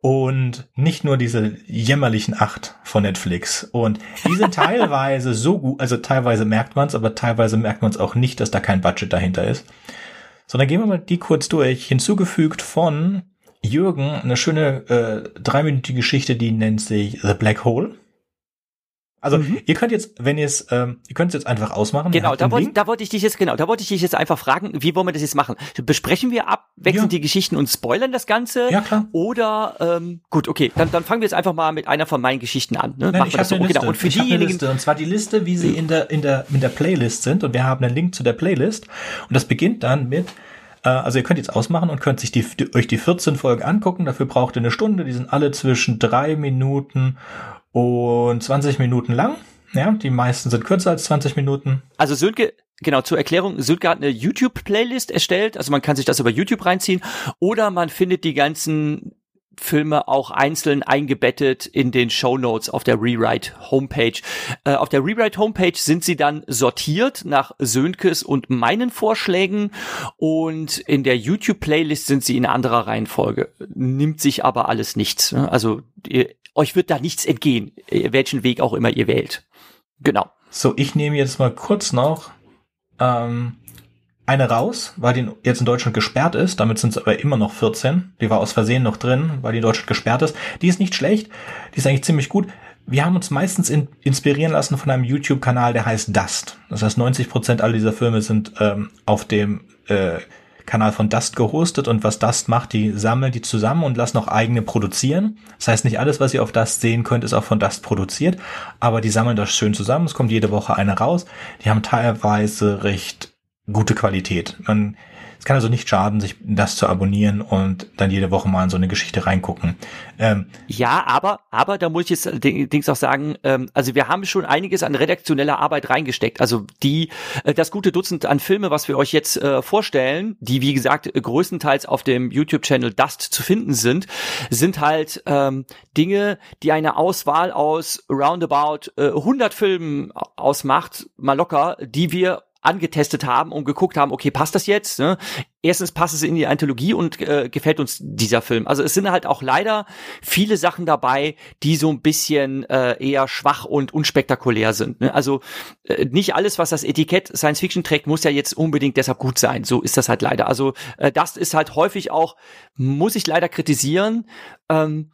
und nicht nur diese jämmerlichen acht von Netflix. Und die sind teilweise so gut, also teilweise merkt man es, aber teilweise merkt man es auch nicht, dass da kein Budget dahinter ist. So, dann gehen wir mal die kurz durch. Hinzugefügt von Jürgen eine schöne äh, dreiminütige Geschichte, die nennt sich The Black Hole. Also mhm. ihr könnt jetzt, wenn ihr es, ähm, ihr könnt es jetzt einfach ausmachen. Genau, da wollte, da wollte ich dich jetzt genau, da wollte ich dich jetzt einfach fragen, wie wollen wir das jetzt machen? Besprechen wir abwechselnd ja. die Geschichten und spoilern das Ganze? Ja klar. Oder ähm, gut, okay, dann, dann fangen wir jetzt einfach mal mit einer von meinen Geschichten an. Ne? Nein, machen ich wir das so. Okay, genau. Und für ich diejenigen, Liste, und zwar die Liste, wie sie in der in der in der Playlist sind. Und wir haben einen Link zu der Playlist. Und das beginnt dann mit äh, also ihr könnt jetzt ausmachen und könnt sich die, die, euch die 14 Folgen angucken. Dafür braucht ihr eine Stunde. Die sind alle zwischen drei Minuten und 20 Minuten lang. Ja, die meisten sind kürzer als 20 Minuten. Also Sönke, genau, zur Erklärung, Sönke hat eine YouTube-Playlist erstellt, also man kann sich das über YouTube reinziehen oder man findet die ganzen Filme auch einzeln eingebettet in den Show Notes auf der Rewrite Homepage. Äh, auf der Rewrite Homepage sind sie dann sortiert nach Sönkes und meinen Vorschlägen und in der YouTube Playlist sind sie in anderer Reihenfolge. Nimmt sich aber alles nichts. Ne? Also ihr, euch wird da nichts entgehen, äh, welchen Weg auch immer ihr wählt. Genau. So, ich nehme jetzt mal kurz noch ähm, eine raus, weil die jetzt in Deutschland gesperrt ist. Damit sind es aber immer noch 14. Die war aus Versehen noch drin, weil die in Deutschland gesperrt ist. Die ist nicht schlecht. Die ist eigentlich ziemlich gut. Wir haben uns meistens in, inspirieren lassen von einem YouTube-Kanal, der heißt Dust. Das heißt, 90 Prozent all dieser Filme sind ähm, auf dem äh, Kanal von Dust gehostet und was Dust macht, die sammeln die zusammen und lassen auch eigene produzieren. Das heißt, nicht alles, was ihr auf Dust sehen könnt, ist auch von Dust produziert, aber die sammeln das schön zusammen. Es kommt jede Woche eine raus. Die haben teilweise recht gute Qualität. Man es kann also nicht schaden, sich das zu abonnieren und dann jede Woche mal in so eine Geschichte reingucken. Ähm, ja, aber, aber da muss ich jetzt Dings auch sagen, ähm, also wir haben schon einiges an redaktioneller Arbeit reingesteckt. Also die, äh, das gute Dutzend an Filme, was wir euch jetzt äh, vorstellen, die wie gesagt größtenteils auf dem YouTube-Channel Dust zu finden sind, sind halt ähm, Dinge, die eine Auswahl aus roundabout äh, 100 Filmen ausmacht, mal locker, die wir angetestet haben und geguckt haben, okay, passt das jetzt? Ne? Erstens passt es in die Anthologie und äh, gefällt uns dieser Film. Also es sind halt auch leider viele Sachen dabei, die so ein bisschen äh, eher schwach und unspektakulär sind. Ne? Also äh, nicht alles, was das Etikett Science Fiction trägt, muss ja jetzt unbedingt deshalb gut sein. So ist das halt leider. Also äh, das ist halt häufig auch, muss ich leider kritisieren. Ähm,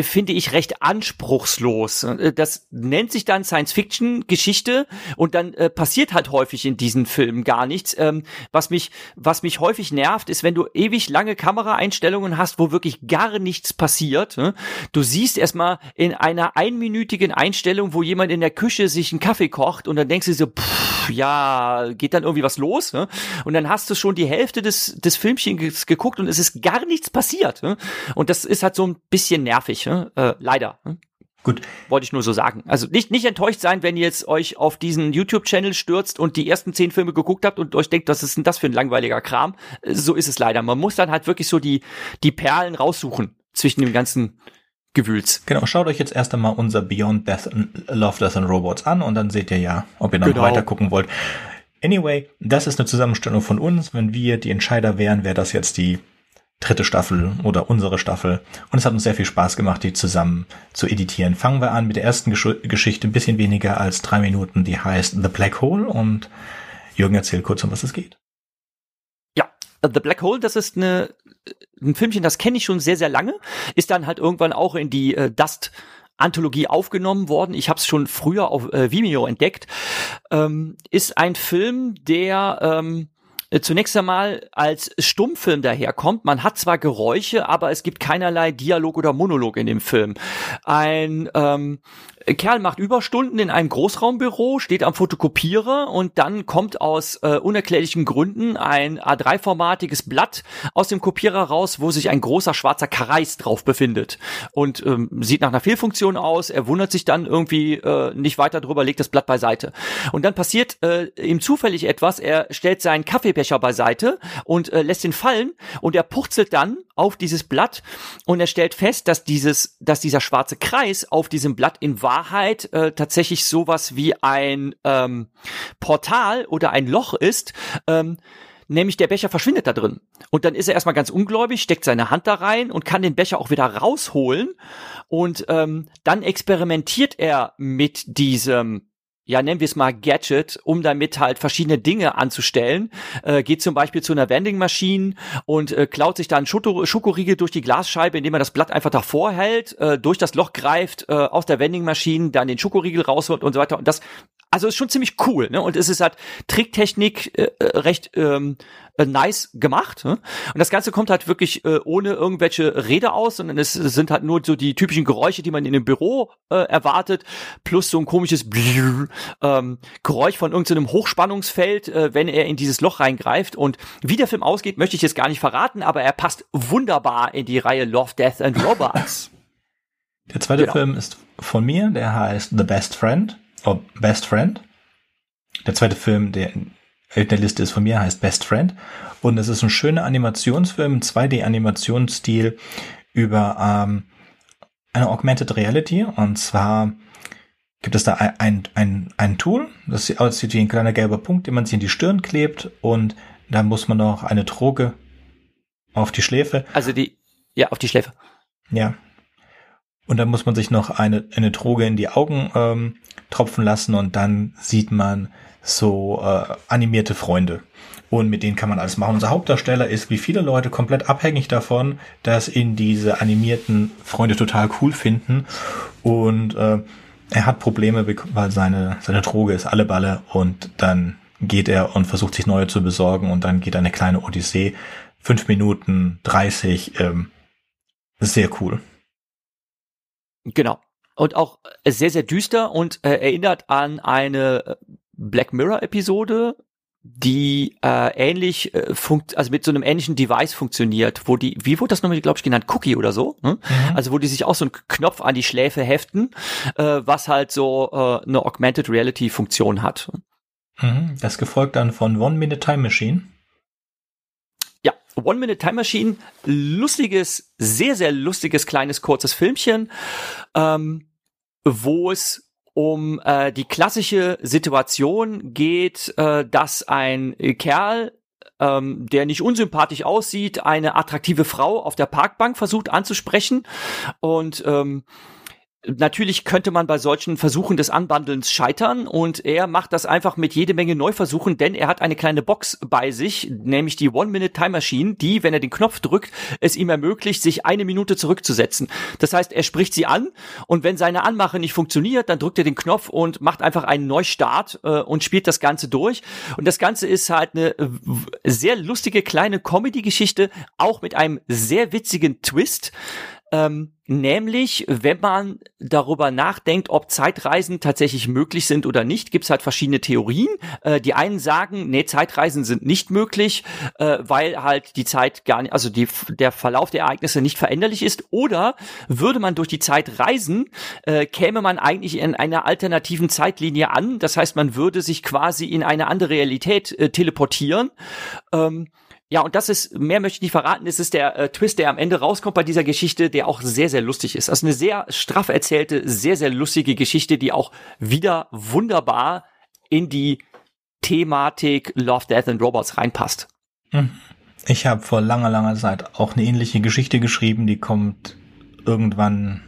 finde ich recht anspruchslos. Äh, das nennt sich dann Science-Fiction-Geschichte und dann äh, passiert halt häufig in diesen Filmen gar nichts. Ähm, was mich, was mich häufig nervt, ist, wenn du ewig lange Kameraeinstellungen hast, wo wirklich gar nichts passiert. Ne? Du siehst erstmal in einer einminütigen Einstellung, wo jemand in der Küche sich einen Kaffee kocht und dann denkst du so, pff, ja, geht dann irgendwie was los? Ne? Und dann hast du schon die Hälfte des, des Filmchens geguckt und es ist gar nichts passiert. Ne? Und das ist halt so ein bisschen nervig. Ne? Äh, leider. Ne? Gut. Wollte ich nur so sagen. Also nicht, nicht enttäuscht sein, wenn ihr jetzt euch auf diesen YouTube-Channel stürzt und die ersten zehn Filme geguckt habt und euch denkt, was ist denn das für ein langweiliger Kram? Äh, so ist es leider. Man muss dann halt wirklich so die, die Perlen raussuchen zwischen dem ganzen Gewülz. Genau, schaut euch jetzt erst einmal unser Beyond Death and Love, Death and Robots an und dann seht ihr ja, ob ihr noch genau. weiter gucken wollt. Anyway, das ist eine Zusammenstellung von uns. Wenn wir die Entscheider wären, wäre das jetzt die dritte Staffel oder unsere Staffel. Und es hat uns sehr viel Spaß gemacht, die zusammen zu editieren. Fangen wir an mit der ersten Gesch Geschichte, ein bisschen weniger als drei Minuten, die heißt The Black Hole. Und Jürgen erzählt kurz, um was es geht. Ja, The Black Hole, das ist eine, ein Filmchen, das kenne ich schon sehr, sehr lange. Ist dann halt irgendwann auch in die äh, Dust Anthologie aufgenommen worden. Ich habe es schon früher auf äh, Vimeo entdeckt. Ähm, ist ein Film, der ähm, äh, zunächst einmal als Stummfilm daherkommt. Man hat zwar Geräusche, aber es gibt keinerlei Dialog oder Monolog in dem Film. Ein ähm, Kerl macht Überstunden in einem Großraumbüro, steht am Fotokopierer und dann kommt aus äh, unerklärlichen Gründen ein A3-formatiges Blatt aus dem Kopierer raus, wo sich ein großer schwarzer Kreis drauf befindet und ähm, sieht nach einer Fehlfunktion aus. Er wundert sich dann irgendwie äh, nicht weiter drüber, legt das Blatt beiseite. Und dann passiert äh, ihm zufällig etwas. Er stellt seinen Kaffeebecher beiseite und äh, lässt ihn fallen und er purzelt dann auf dieses Blatt und er stellt fest, dass dieses, dass dieser schwarze Kreis auf diesem Blatt in Wahrheit äh, tatsächlich sowas wie ein ähm, Portal oder ein Loch ist, ähm, nämlich der Becher verschwindet da drin. Und dann ist er erstmal ganz ungläubig, steckt seine Hand da rein und kann den Becher auch wieder rausholen. Und ähm, dann experimentiert er mit diesem ja, nennen wir es mal Gadget, um damit halt verschiedene Dinge anzustellen. Äh, geht zum Beispiel zu einer Vending Machine und äh, klaut sich da einen Schokoriegel durch die Glasscheibe, indem er das Blatt einfach davor hält, äh, durch das Loch greift, äh, aus der Vending Machine dann den Schokoriegel rausholt und so weiter. Und das, also ist schon ziemlich cool, ne? Und es ist halt Tricktechnik äh, äh recht ähm, äh, nice gemacht. Ne? Und das Ganze kommt halt wirklich äh, ohne irgendwelche Rede aus, sondern es sind halt nur so die typischen Geräusche, die man in dem Büro äh, erwartet, plus so ein komisches Brrr, ähm, Geräusch von irgendeinem Hochspannungsfeld, äh, wenn er in dieses Loch reingreift. Und wie der Film ausgeht, möchte ich jetzt gar nicht verraten, aber er passt wunderbar in die Reihe Love, Death and Robots. Der zweite genau. Film ist von mir, der heißt The Best Friend. Oh, Best Friend. Der zweite Film, der in der Liste ist von mir, heißt Best Friend. Und es ist ein schöner Animationsfilm, ein 2D-Animationsstil über ähm, eine Augmented Reality. Und zwar gibt es da ein, ein, ein Tool, das aussieht wie ein kleiner gelber Punkt, den man sich in die Stirn klebt. Und dann muss man noch eine Droge auf die Schläfe. Also die, ja, auf die Schläfe. Ja. Und dann muss man sich noch eine, eine Droge in die Augen ähm, tropfen lassen und dann sieht man so äh, animierte Freunde. Und mit denen kann man alles machen. Unser Hauptdarsteller ist wie viele Leute komplett abhängig davon, dass ihn diese animierten Freunde total cool finden. Und äh, er hat Probleme, weil seine, seine Droge ist alle Balle und dann geht er und versucht sich neue zu besorgen und dann geht eine kleine Odyssee. Fünf Minuten, dreißig, ähm, sehr cool. Genau. Und auch sehr, sehr düster und äh, erinnert an eine Black Mirror Episode die äh, ähnlich äh, funkt, also mit so einem ähnlichen Device funktioniert, wo die, wie wurde das nochmal, glaube ich, genannt, Cookie oder so, hm? mhm. also wo die sich auch so einen Knopf an die Schläfe heften, äh, was halt so äh, eine Augmented Reality Funktion hat. Mhm. Das gefolgt dann von One Minute Time Machine. Ja, One Minute Time Machine, lustiges, sehr, sehr lustiges kleines kurzes Filmchen, ähm, wo es um äh, die klassische Situation geht, äh, dass ein Kerl ähm, der nicht unsympathisch aussieht, eine attraktive Frau auf der Parkbank versucht anzusprechen. Und ähm, Natürlich könnte man bei solchen Versuchen des Anbandelns scheitern und er macht das einfach mit jede Menge Neuversuchen, denn er hat eine kleine Box bei sich, nämlich die One-Minute-Time Machine, die, wenn er den Knopf drückt, es ihm ermöglicht, sich eine Minute zurückzusetzen. Das heißt, er spricht sie an und wenn seine Anmache nicht funktioniert, dann drückt er den Knopf und macht einfach einen Neustart äh, und spielt das Ganze durch. Und das Ganze ist halt eine sehr lustige kleine Comedy-Geschichte, auch mit einem sehr witzigen Twist. Ähm, nämlich, wenn man darüber nachdenkt, ob Zeitreisen tatsächlich möglich sind oder nicht, gibt's halt verschiedene Theorien. Äh, die einen sagen, nee, Zeitreisen sind nicht möglich, äh, weil halt die Zeit gar nicht, also die, der Verlauf der Ereignisse nicht veränderlich ist. Oder würde man durch die Zeit reisen, äh, käme man eigentlich in einer alternativen Zeitlinie an. Das heißt, man würde sich quasi in eine andere Realität äh, teleportieren. Ähm, ja, und das ist, mehr möchte ich nicht verraten, es ist der äh, Twist, der am Ende rauskommt bei dieser Geschichte, der auch sehr, sehr lustig ist. Also eine sehr straff erzählte, sehr, sehr lustige Geschichte, die auch wieder wunderbar in die Thematik Love, Death and Robots reinpasst. Hm. Ich habe vor langer, langer Zeit auch eine ähnliche Geschichte geschrieben, die kommt irgendwann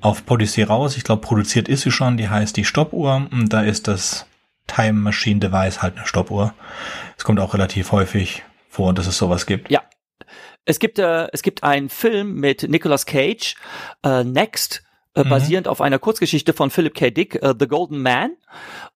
auf Podyssey raus. Ich glaube, produziert ist sie schon, die heißt die Stoppuhr und da ist das Time Machine Device halt eine Stoppuhr. Es kommt auch relativ häufig vor, dass es sowas gibt. Ja. Es gibt, äh, es gibt einen Film mit Nicolas Cage, äh, Next, äh, mhm. basierend auf einer Kurzgeschichte von Philip K. Dick, uh, The Golden Man.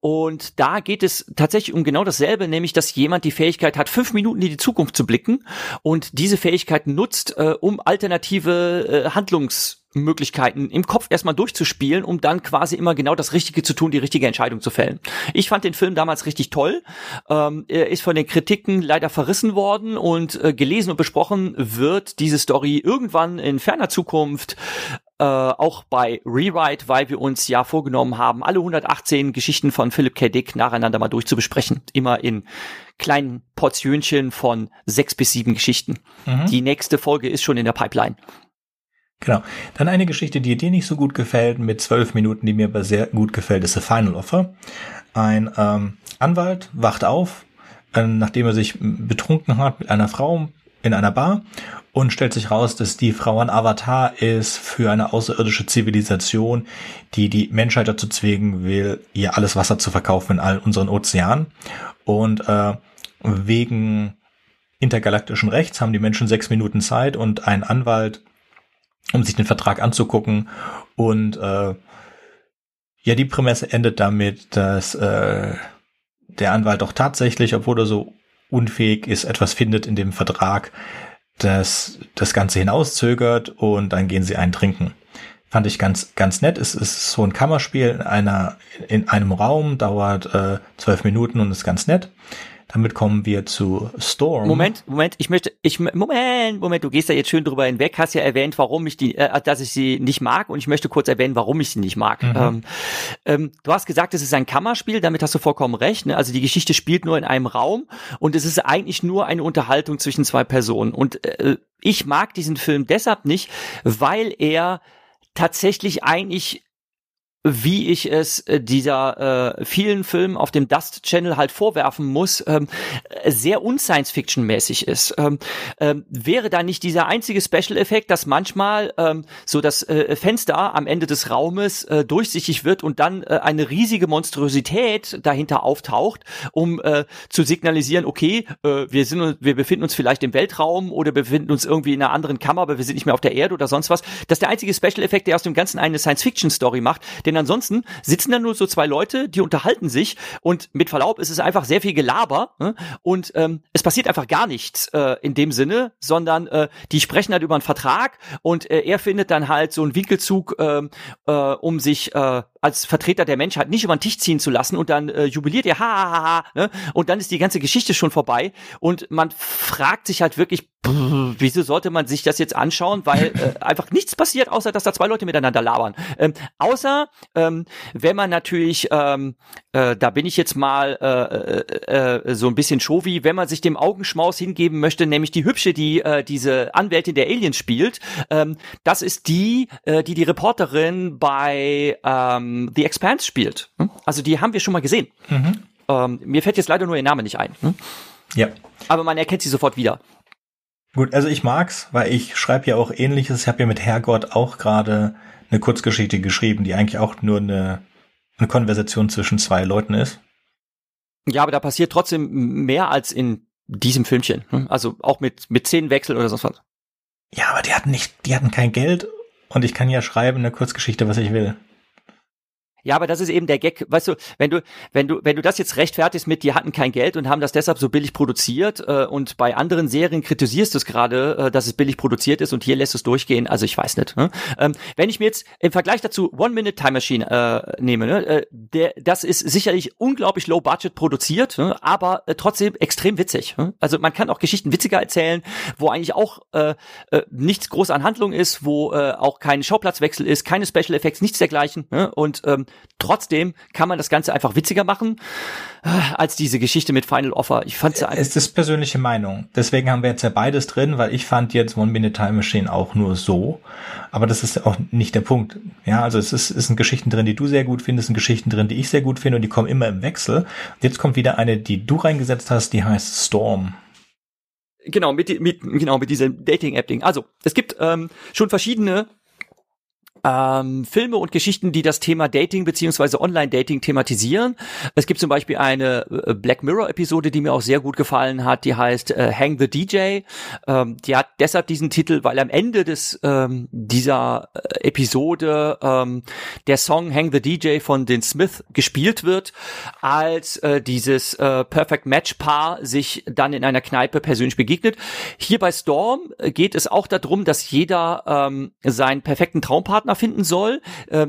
Und da geht es tatsächlich um genau dasselbe, nämlich dass jemand die Fähigkeit hat, fünf Minuten in die Zukunft zu blicken und diese Fähigkeit nutzt, äh, um alternative äh, Handlungs Möglichkeiten im Kopf erstmal durchzuspielen, um dann quasi immer genau das Richtige zu tun, die richtige Entscheidung zu fällen. Ich fand den Film damals richtig toll. Ähm, er ist von den Kritiken leider verrissen worden und äh, gelesen und besprochen wird diese Story irgendwann in ferner Zukunft äh, auch bei Rewrite, weil wir uns ja vorgenommen haben, alle 118 Geschichten von Philip K. Dick nacheinander mal durchzubesprechen. Immer in kleinen Portionchen von sechs bis sieben Geschichten. Mhm. Die nächste Folge ist schon in der Pipeline. Genau. Dann eine Geschichte, die dir nicht so gut gefällt, mit zwölf Minuten, die mir aber sehr gut gefällt, ist The Final Offer. Ein ähm, Anwalt wacht auf, äh, nachdem er sich betrunken hat mit einer Frau in einer Bar und stellt sich raus, dass die Frau ein Avatar ist für eine außerirdische Zivilisation, die die Menschheit dazu zwingen will, ihr alles Wasser zu verkaufen in all unseren Ozeanen. Und äh, wegen intergalaktischen Rechts haben die Menschen sechs Minuten Zeit und ein Anwalt um sich den Vertrag anzugucken. Und äh, ja, die Prämisse endet damit, dass äh, der Anwalt doch tatsächlich, obwohl er so unfähig ist, etwas findet in dem Vertrag, das das Ganze hinauszögert und dann gehen sie einen trinken. Fand ich ganz, ganz nett. Es ist so ein Kammerspiel in einer, in einem Raum, dauert äh, zwölf Minuten und ist ganz nett. Damit kommen wir zu Storm. Moment, Moment, ich möchte, ich, Moment, Moment, du gehst da jetzt schön drüber hinweg, hast ja erwähnt, warum ich die, äh, dass ich sie nicht mag und ich möchte kurz erwähnen, warum ich sie nicht mag. Mhm. Ähm, ähm, du hast gesagt, es ist ein Kammerspiel, damit hast du vollkommen recht. Ne? Also die Geschichte spielt nur in einem Raum und es ist eigentlich nur eine Unterhaltung zwischen zwei Personen. Und äh, ich mag diesen Film deshalb nicht, weil er tatsächlich eigentlich wie ich es äh, dieser äh, vielen Filmen auf dem Dust Channel halt vorwerfen muss, ähm, sehr unscience-fiction-mäßig ist. Ähm, ähm, wäre da nicht dieser einzige Special-Effekt, dass manchmal ähm, so das äh, Fenster am Ende des Raumes äh, durchsichtig wird und dann äh, eine riesige Monstrosität dahinter auftaucht, um äh, zu signalisieren, okay, äh, wir sind wir befinden uns vielleicht im Weltraum oder befinden uns irgendwie in einer anderen Kammer, aber wir sind nicht mehr auf der Erde oder sonst was. Das ist der einzige Special-Effekt, der aus dem Ganzen eine Science-Fiction-Story macht, denn Denn ansonsten sitzen da nur so zwei Leute, die unterhalten sich und mit Verlaub ist es einfach sehr viel Gelaber ne? und ähm, es passiert einfach gar nichts äh, in dem Sinne, sondern äh, die sprechen halt über einen Vertrag und äh, er findet dann halt so einen Winkelzug, äh, äh, um sich äh, als Vertreter der Menschheit nicht über den Tisch ziehen zu lassen und dann äh, jubiliert er, ha, ha, ha, ha, ne? und dann ist die ganze Geschichte schon vorbei und man fragt sich halt wirklich, wieso sollte man sich das jetzt anschauen, weil äh, einfach nichts passiert, außer dass da zwei Leute miteinander labern. Ähm, außer, ähm, wenn man natürlich, ähm, äh, da bin ich jetzt mal äh, äh, äh, so ein bisschen Shovi, wenn man sich dem Augenschmaus hingeben möchte, nämlich die Hübsche, die äh, diese Anwältin der Aliens spielt, ähm, das ist die, äh, die die Reporterin bei ähm, The Expanse spielt. Hm? Also die haben wir schon mal gesehen. Mhm. Ähm, mir fällt jetzt leider nur ihr Name nicht ein. Hm? Ja. Aber man erkennt sie sofort wieder. Gut, also ich mag's, weil ich schreibe ja auch ähnliches. Ich habe ja mit Herrgott auch gerade eine Kurzgeschichte geschrieben, die eigentlich auch nur eine, eine Konversation zwischen zwei Leuten ist. Ja, aber da passiert trotzdem mehr als in diesem Filmchen. Hm? Also auch mit, mit Szenenwechsel oder sonst was. Ja, aber die hatten nicht, die hatten kein Geld und ich kann ja schreiben eine Kurzgeschichte, was ich will. Ja, aber das ist eben der Gag, weißt du, wenn du, wenn du, wenn du das jetzt rechtfertigst mit, die hatten kein Geld und haben das deshalb so billig produziert äh, und bei anderen Serien kritisierst du es gerade, äh, dass es billig produziert ist und hier lässt es durchgehen, also ich weiß nicht. Ne? Ähm, wenn ich mir jetzt im Vergleich dazu One Minute Time Machine äh, nehme, ne, äh, der, das ist sicherlich unglaublich low budget produziert, ne, aber äh, trotzdem extrem witzig. Ne? Also man kann auch Geschichten witziger erzählen, wo eigentlich auch äh, äh, nichts groß an Handlung ist, wo äh, auch kein Schauplatzwechsel ist, keine Special Effects, nichts dergleichen. Ne? Und ähm, Trotzdem kann man das Ganze einfach witziger machen äh, als diese Geschichte mit Final Offer. Ich fand es Es ist persönliche Meinung. Deswegen haben wir jetzt ja beides drin, weil ich fand jetzt One Minute Time Machine auch nur so. Aber das ist auch nicht der Punkt. Ja, also es ist, es sind Geschichten drin, die du sehr gut findest, sind Geschichten drin, die ich sehr gut finde und die kommen immer im Wechsel. Jetzt kommt wieder eine, die du reingesetzt hast, die heißt Storm. Genau, mit, mit, genau, mit diesem Dating-App-Ding. Also, es gibt ähm, schon verschiedene ähm, Filme und Geschichten, die das Thema Dating beziehungsweise Online-Dating thematisieren. Es gibt zum Beispiel eine äh, Black Mirror-Episode, die mir auch sehr gut gefallen hat, die heißt äh, Hang the DJ. Ähm, die hat deshalb diesen Titel, weil am Ende des ähm, dieser äh, Episode ähm, der Song Hang the DJ von den Smith gespielt wird, als äh, dieses äh, Perfect Match Paar sich dann in einer Kneipe persönlich begegnet. Hier bei Storm geht es auch darum, dass jeder ähm, seinen perfekten Traumpartner finden soll. Äh,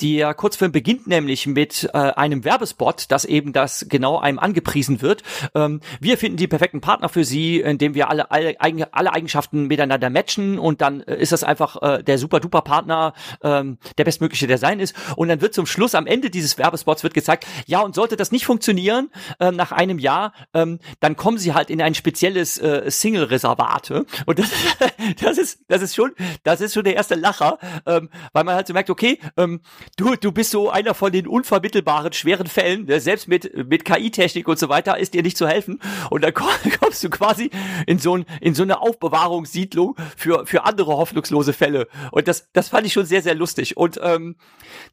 der Kurzfilm beginnt nämlich mit äh, einem Werbespot, das eben das genau einem angepriesen wird. Ähm, wir finden die perfekten Partner für sie, indem wir alle, alle, alle Eigenschaften miteinander matchen und dann äh, ist das einfach äh, der super duper Partner, ähm, der bestmögliche, der sein ist. Und dann wird zum Schluss am Ende dieses Werbespots wird gezeigt, ja und sollte das nicht funktionieren äh, nach einem Jahr, ähm, dann kommen sie halt in ein spezielles äh, Single-Reservat. Und das, das ist das ist schon das ist schon der erste Lacher, ähm, weil man halt so merkt, okay, ähm, du, du bist so einer von den unvermittelbaren schweren Fällen, ne? selbst mit, mit KI-Technik und so weiter ist dir nicht zu helfen. Und dann kommst du quasi in so, ein, in so eine Aufbewahrungssiedlung für, für andere hoffnungslose Fälle. Und das, das fand ich schon sehr, sehr lustig. Und ähm,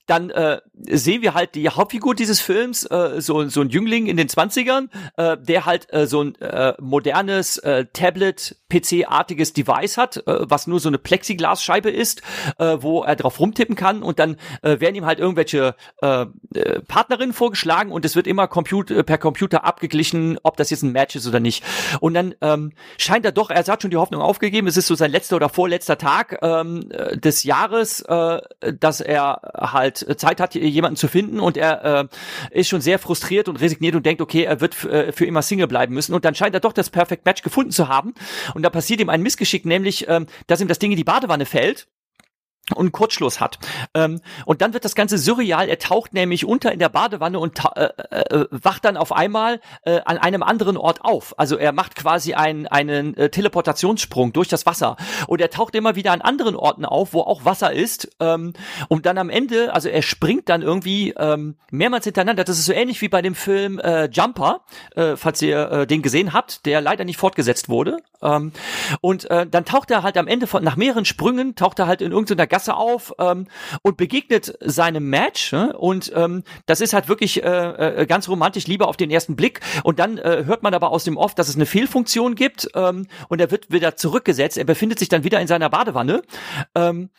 dann äh, sehen wir halt die Hauptfigur dieses Films, äh, so, so ein Jüngling in den Zwanzigern, äh, der halt äh, so ein äh, modernes äh, Tablet-PC-artiges Device hat, äh, was nur so eine Plexiglasscheibe ist, äh, wo er drauf rumtippen kann und dann äh, werden ihm halt irgendwelche äh, äh, Partnerinnen vorgeschlagen und es wird immer Computer, äh, per Computer abgeglichen, ob das jetzt ein Match ist oder nicht. Und dann ähm, scheint er doch, er hat schon die Hoffnung aufgegeben, es ist so sein letzter oder vorletzter Tag ähm, äh, des Jahres, äh, dass er halt Zeit hat, jemanden zu finden. Und er äh, ist schon sehr frustriert und resigniert und denkt, okay, er wird für immer Single bleiben müssen. Und dann scheint er doch das Perfect Match gefunden zu haben. Und da passiert ihm ein Missgeschick, nämlich, ähm, dass ihm das Ding in die Badewanne fällt und Kurzschluss hat. Ähm, und dann wird das Ganze surreal. Er taucht nämlich unter in der Badewanne und äh, äh, wacht dann auf einmal äh, an einem anderen Ort auf. Also er macht quasi einen, einen äh, Teleportationssprung durch das Wasser. Und er taucht immer wieder an anderen Orten auf, wo auch Wasser ist. Ähm, und dann am Ende, also er springt dann irgendwie ähm, mehrmals hintereinander. Das ist so ähnlich wie bei dem Film äh, Jumper, äh, falls ihr äh, den gesehen habt, der leider nicht fortgesetzt wurde. Ähm, und äh, dann taucht er halt am Ende von, nach mehreren Sprüngen, taucht er halt in irgendeiner Gasse auf ähm, und begegnet seinem Match. Ne? Und ähm, das ist halt wirklich äh, äh, ganz romantisch, Liebe auf den ersten Blick. Und dann äh, hört man aber aus dem Off, dass es eine Fehlfunktion gibt ähm, und er wird wieder zurückgesetzt. Er befindet sich dann wieder in seiner Badewanne. Ähm,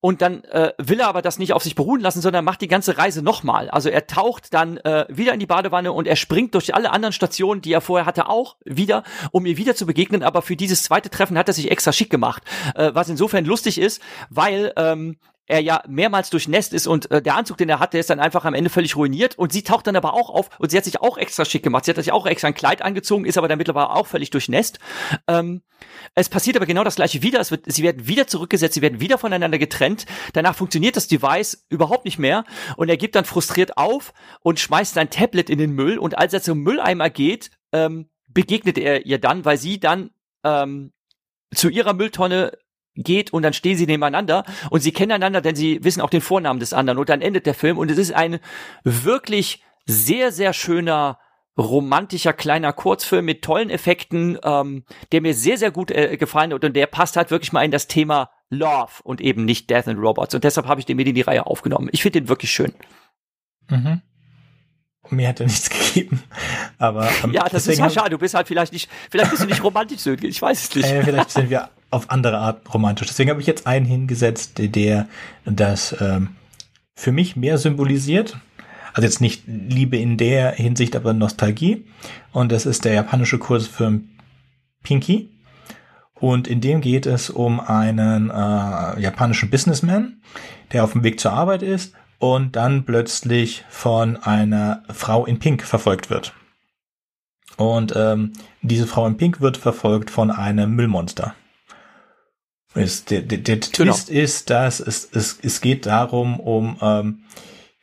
und dann äh, will er aber das nicht auf sich beruhen lassen, sondern macht die ganze Reise nochmal. Also er taucht dann äh, wieder in die Badewanne und er springt durch alle anderen Stationen, die er vorher hatte, auch wieder, um ihr wieder zu begegnen. Aber für dieses zweite Treffen hat er sich extra schick gemacht, äh, was insofern lustig ist, weil ähm, er ja mehrmals durchnässt ist und äh, der Anzug, den er hat, der ist dann einfach am Ende völlig ruiniert und sie taucht dann aber auch auf und sie hat sich auch extra schick gemacht. Sie hat sich auch extra ein Kleid angezogen, ist aber dann mittlerweile auch völlig durchnässt. Ähm, es passiert aber genau das gleiche wieder. Es wird, sie werden wieder zurückgesetzt, sie werden wieder voneinander getrennt. Danach funktioniert das Device überhaupt nicht mehr und er gibt dann frustriert auf und schmeißt sein Tablet in den Müll und als er zum Mülleimer geht, ähm, begegnet er ihr dann, weil sie dann ähm, zu ihrer Mülltonne geht und dann stehen sie nebeneinander und sie kennen einander, denn sie wissen auch den Vornamen des anderen und dann endet der Film und es ist ein wirklich sehr, sehr schöner romantischer kleiner Kurzfilm mit tollen Effekten, ähm, der mir sehr, sehr gut äh, gefallen hat und der passt halt wirklich mal in das Thema Love und eben nicht Death and Robots und deshalb habe ich den mit in die Reihe aufgenommen. Ich finde den wirklich schön. Mhm mir hat er nichts gegeben. Aber ähm, ja, das ist ja schade. Du bist halt vielleicht nicht, vielleicht bist du nicht romantisch, ich weiß es nicht. Äh, vielleicht sind wir auf andere Art romantisch. Deswegen habe ich jetzt einen hingesetzt, der das ähm, für mich mehr symbolisiert. Also jetzt nicht Liebe in der Hinsicht, aber Nostalgie. Und das ist der japanische Kursfilm Pinky. Und in dem geht es um einen äh, japanischen Businessman, der auf dem Weg zur Arbeit ist und dann plötzlich von einer Frau in Pink verfolgt wird. Und ähm, diese Frau in Pink wird verfolgt von einem Müllmonster. Ist, der der, der genau. Twist ist, dass es, es, es geht darum, um ähm,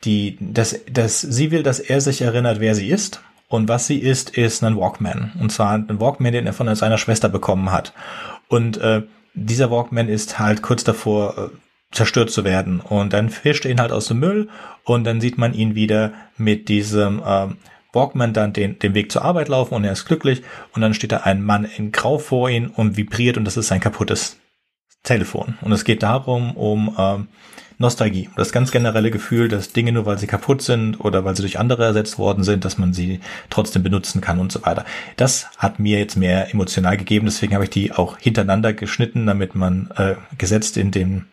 die, dass, dass sie will, dass er sich erinnert, wer sie ist. Und was sie ist, ist ein Walkman. Und zwar ein Walkman, den er von seiner Schwester bekommen hat. Und äh, dieser Walkman ist halt kurz davor, äh, zerstört zu werden. Und dann fischt er ihn halt aus dem Müll und dann sieht man ihn wieder mit diesem äh, Walkman dann den, den Weg zur Arbeit laufen und er ist glücklich und dann steht da ein Mann in Grau vor ihm und vibriert und das ist sein kaputtes Telefon. Und es geht darum, um ähm, Nostalgie, das ganz generelle Gefühl, dass Dinge nur weil sie kaputt sind oder weil sie durch andere ersetzt worden sind, dass man sie trotzdem benutzen kann und so weiter. Das hat mir jetzt mehr emotional gegeben, deswegen habe ich die auch hintereinander geschnitten, damit man äh, gesetzt in dem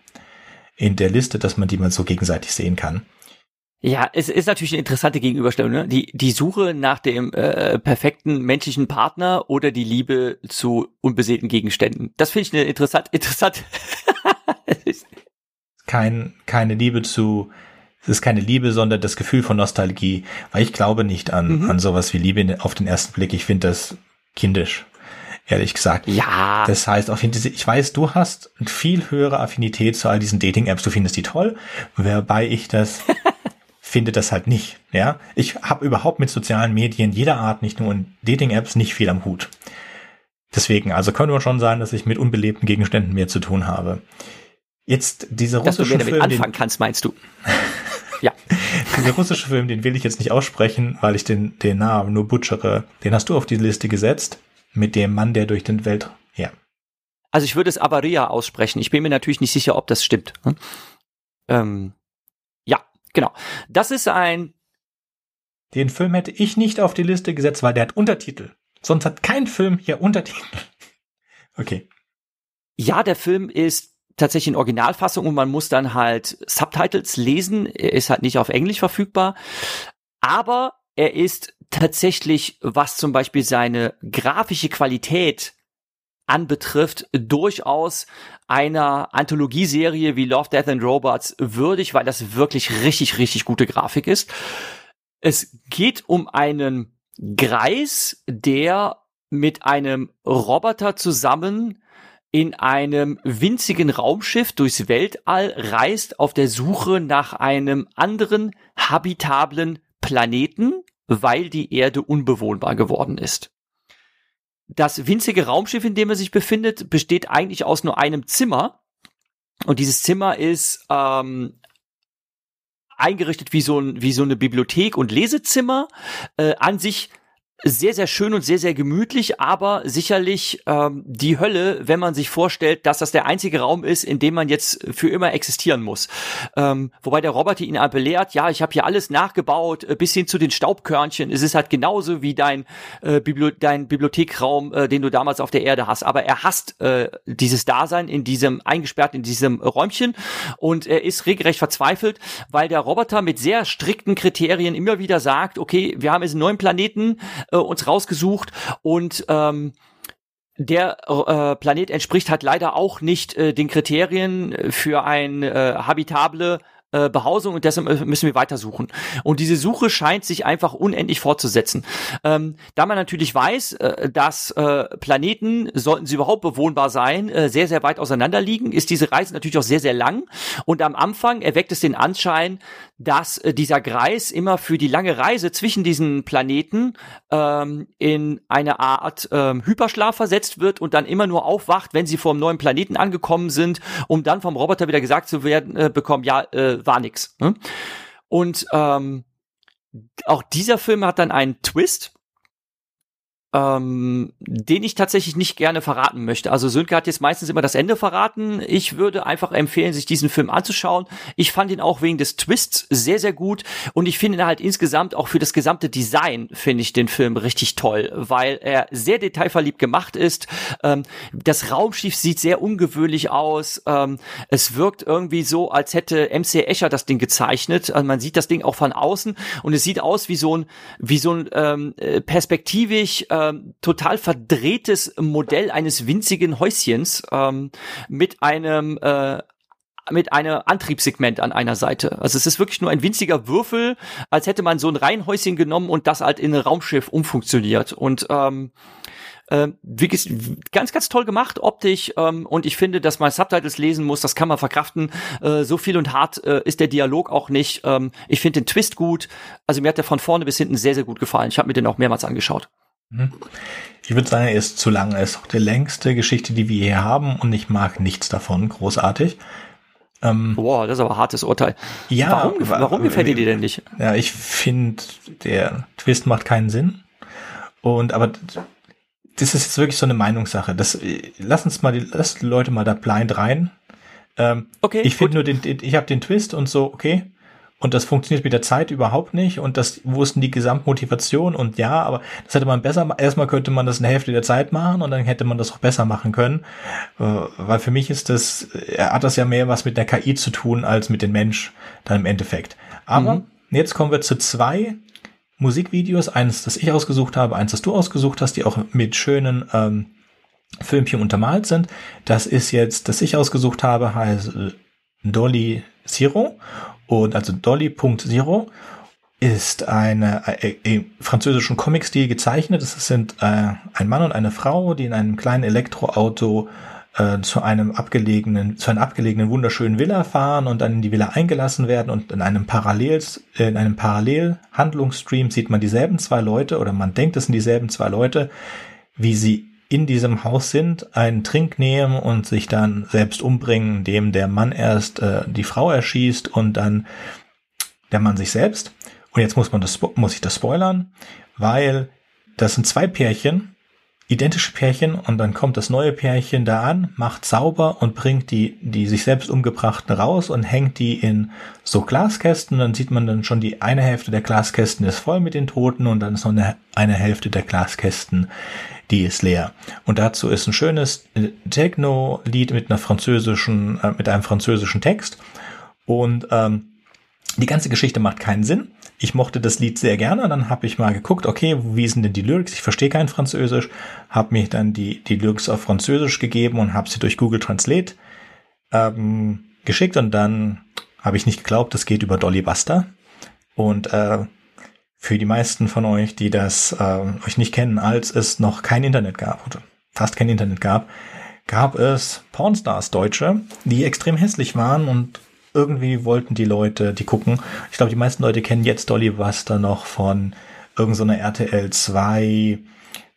in der Liste, dass man die mal so gegenseitig sehen kann. Ja, es ist natürlich eine interessante Gegenüberstellung. Ne? Die, die Suche nach dem äh, perfekten menschlichen Partner oder die Liebe zu unbeseelten Gegenständen. Das finde ich eine interessant, interessant. Kein, keine Liebe zu, es ist keine Liebe, sondern das Gefühl von Nostalgie. Weil ich glaube nicht an, mhm. an sowas wie Liebe auf den ersten Blick. Ich finde das kindisch ehrlich gesagt. Ja. Das heißt, auf jeden Fall, ich weiß, du hast eine viel höhere Affinität zu all diesen Dating-Apps. Du findest die toll, wobei ich das finde das halt nicht. Ja, ich habe überhaupt mit sozialen Medien jeder Art, nicht nur in Dating-Apps, nicht viel am Hut. Deswegen, also könnte man schon sagen, dass ich mit unbelebten Gegenständen mehr zu tun habe. Jetzt dieser russische Dass du Film, anfangen den, kannst, meinst du? ja. dieser russische Film, den will ich jetzt nicht aussprechen, weil ich den, den Namen nur butchere. Den hast du auf die Liste gesetzt mit dem Mann, der durch den Welt, ja. Also ich würde es Avaria aussprechen. Ich bin mir natürlich nicht sicher, ob das stimmt. Hm? Ähm, genau. Das ist ein. Den Film hätte ich nicht auf die Liste gesetzt, weil der hat Untertitel. Sonst hat kein Film hier Untertitel. Okay. Ja, der Film ist tatsächlich in Originalfassung und man muss dann halt Subtitles lesen. Er ist halt nicht auf Englisch verfügbar. Aber er ist tatsächlich, was zum Beispiel seine grafische Qualität anbetrifft, durchaus einer Anthologieserie wie Love, Death and Robots würdig, weil das wirklich richtig, richtig gute Grafik ist. Es geht um einen Greis, der mit einem Roboter zusammen in einem winzigen Raumschiff durchs Weltall reist auf der Suche nach einem anderen habitablen Planeten, weil die Erde unbewohnbar geworden ist. Das winzige Raumschiff, in dem er sich befindet, besteht eigentlich aus nur einem Zimmer. Und dieses Zimmer ist ähm, eingerichtet wie so, ein, wie so eine Bibliothek und Lesezimmer. Äh, an sich sehr, sehr schön und sehr, sehr gemütlich, aber sicherlich ähm, die Hölle, wenn man sich vorstellt, dass das der einzige Raum ist, in dem man jetzt für immer existieren muss. Ähm, wobei der Roboter ihn belehrt, ja, ich habe hier alles nachgebaut, äh, bis hin zu den Staubkörnchen. Es ist halt genauso wie dein, äh, Bibli dein Bibliothekraum, äh, den du damals auf der Erde hast. Aber er hasst äh, dieses Dasein in diesem, eingesperrt in diesem Räumchen und er ist regelrecht verzweifelt, weil der Roboter mit sehr strikten Kriterien immer wieder sagt, okay, wir haben jetzt einen neuen Planeten, äh, uns rausgesucht. Und ähm, der äh, Planet entspricht halt leider auch nicht äh, den Kriterien für ein äh, habitable äh, Behausung und deshalb müssen wir weitersuchen. Und diese Suche scheint sich einfach unendlich fortzusetzen. Ähm, da man natürlich weiß, äh, dass äh, Planeten, sollten sie überhaupt bewohnbar sein, äh, sehr, sehr weit auseinander liegen, ist diese Reise natürlich auch sehr, sehr lang. Und am Anfang erweckt es den Anschein, dass äh, dieser Kreis immer für die lange Reise zwischen diesen Planeten ähm, in eine Art ähm, Hyperschlaf versetzt wird und dann immer nur aufwacht, wenn sie vor einem neuen Planeten angekommen sind, um dann vom Roboter wieder gesagt zu werden äh, bekommen, ja, äh, war nix. Ne? Und ähm, auch dieser Film hat dann einen Twist, ähm, den ich tatsächlich nicht gerne verraten möchte. Also Sönke hat jetzt meistens immer das Ende verraten. Ich würde einfach empfehlen, sich diesen Film anzuschauen. Ich fand ihn auch wegen des Twists sehr, sehr gut und ich finde ihn halt insgesamt auch für das gesamte Design finde ich den Film richtig toll, weil er sehr detailverliebt gemacht ist. Ähm, das Raumschiff sieht sehr ungewöhnlich aus. Ähm, es wirkt irgendwie so, als hätte MC Escher das Ding gezeichnet. Also man sieht das Ding auch von außen und es sieht aus wie so ein, wie so ein ähm, äh, perspektivisch äh, total verdrehtes Modell eines winzigen Häuschens ähm, mit einem äh, mit einem Antriebssegment an einer Seite. Also es ist wirklich nur ein winziger Würfel, als hätte man so ein Reihenhäuschen genommen und das halt in ein Raumschiff umfunktioniert. Und ähm, äh, wie ganz, ganz toll gemacht, optisch. Ähm, und ich finde, dass man Subtitles lesen muss, das kann man verkraften. Äh, so viel und hart äh, ist der Dialog auch nicht. Ähm, ich finde den Twist gut. Also mir hat der von vorne bis hinten sehr, sehr gut gefallen. Ich habe mir den auch mehrmals angeschaut. Mhm. Ich würde sagen, er ist zu lang. Er ist auch die längste Geschichte, die wir hier haben und ich mag nichts davon großartig. Ähm, Boah, das ist aber ein hartes Urteil. Ja, warum, warum gefällt dir die denn nicht? Ja, ich finde, der Twist macht keinen Sinn. Und aber das ist jetzt wirklich so eine Meinungssache. Das, lass uns mal die, lass die Leute mal da blind rein. Ähm, okay. Ich finde nur den, ich habe den Twist und so, okay, und das funktioniert mit der Zeit überhaupt nicht und das wussten die Gesamtmotivation und ja, aber das hätte man besser, erstmal könnte man das eine Hälfte der Zeit machen und dann hätte man das auch besser machen können, äh, weil für mich ist das, er hat das ja mehr was mit der KI zu tun als mit dem Mensch dann im Endeffekt. Aber mhm. jetzt kommen wir zu zwei Musikvideos, eins, das ich ausgesucht habe, eins, das du ausgesucht hast, die auch mit schönen ähm, Filmchen untermalt sind. Das ist jetzt, das ich ausgesucht habe, heißt äh, Dolly Zero und also Dolly.Zero ist eine äh, im französischen Comic-Stil gezeichnet. Es sind äh, ein Mann und eine Frau, die in einem kleinen Elektroauto äh, zu einem abgelegenen, zu einer abgelegenen wunderschönen Villa fahren und dann in die Villa eingelassen werden und in einem Parallel, in einem Parallelhandlungsstream sieht man dieselben zwei Leute oder man denkt, es sind dieselben zwei Leute, wie sie in diesem Haus sind, einen Trink nehmen und sich dann selbst umbringen, indem der Mann erst äh, die Frau erschießt und dann der Mann sich selbst. Und jetzt muss man das, muss ich das spoilern, weil das sind zwei Pärchen, identische Pärchen und dann kommt das neue Pärchen da an, macht sauber und bringt die, die sich selbst umgebrachten raus und hängt die in so Glaskästen. Dann sieht man dann schon die eine Hälfte der Glaskästen ist voll mit den Toten und dann ist noch eine, eine Hälfte der Glaskästen die ist leer. Und dazu ist ein schönes äh, Techno-Lied mit einer französischen, äh, mit einem französischen Text. Und ähm, die ganze Geschichte macht keinen Sinn. Ich mochte das Lied sehr gerne. Dann habe ich mal geguckt, okay, wie sind denn die Lyrics? Ich verstehe kein Französisch. Habe mich dann die, die Lyrics auf Französisch gegeben und habe sie durch Google Translate ähm, geschickt. Und dann habe ich nicht geglaubt, das geht über Dolly Buster. Und äh, für die meisten von euch, die das äh, euch nicht kennen, als es noch kein Internet gab oder fast kein Internet gab, gab es Pornstars Deutsche, die extrem hässlich waren und irgendwie wollten die Leute die gucken. Ich glaube, die meisten Leute kennen jetzt Dolly Buster noch von irgendeiner RTL 2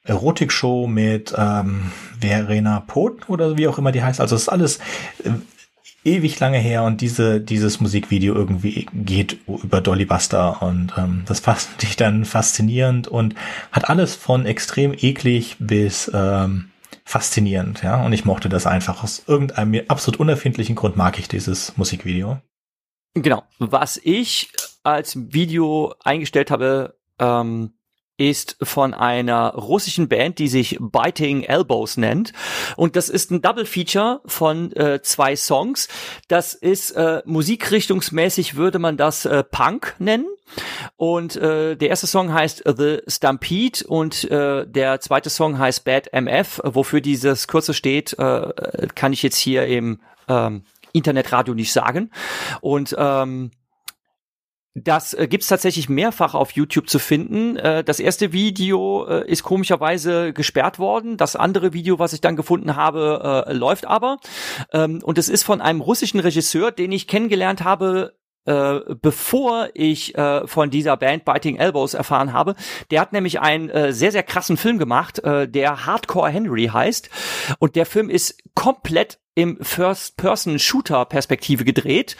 Erotikshow mit ähm, Verena Pot oder wie auch immer die heißt. Also es ist alles äh, ewig lange her und diese, dieses Musikvideo irgendwie geht über Dolly Buster und ähm, das fand ich dann faszinierend und hat alles von extrem eklig bis ähm, faszinierend, ja. Und ich mochte das einfach. Aus irgendeinem mir absolut unerfindlichen Grund mag ich dieses Musikvideo. Genau. Was ich als Video eingestellt habe, ähm, ist von einer russischen Band, die sich Biting Elbows nennt. Und das ist ein Double Feature von äh, zwei Songs. Das ist äh, musikrichtungsmäßig würde man das äh, Punk nennen. Und äh, der erste Song heißt The Stampede und äh, der zweite Song heißt Bad MF. Wofür dieses kurze steht, äh, kann ich jetzt hier im ähm, Internetradio nicht sagen. Und ähm, das äh, gibt's tatsächlich mehrfach auf YouTube zu finden. Äh, das erste Video äh, ist komischerweise gesperrt worden. Das andere Video, was ich dann gefunden habe, äh, läuft aber. Ähm, und es ist von einem russischen Regisseur, den ich kennengelernt habe äh, bevor ich äh, von dieser Band Biting Elbows erfahren habe. Der hat nämlich einen äh, sehr, sehr krassen Film gemacht, äh, der Hardcore Henry heißt. Und der Film ist komplett im First-Person-Shooter-Perspektive gedreht.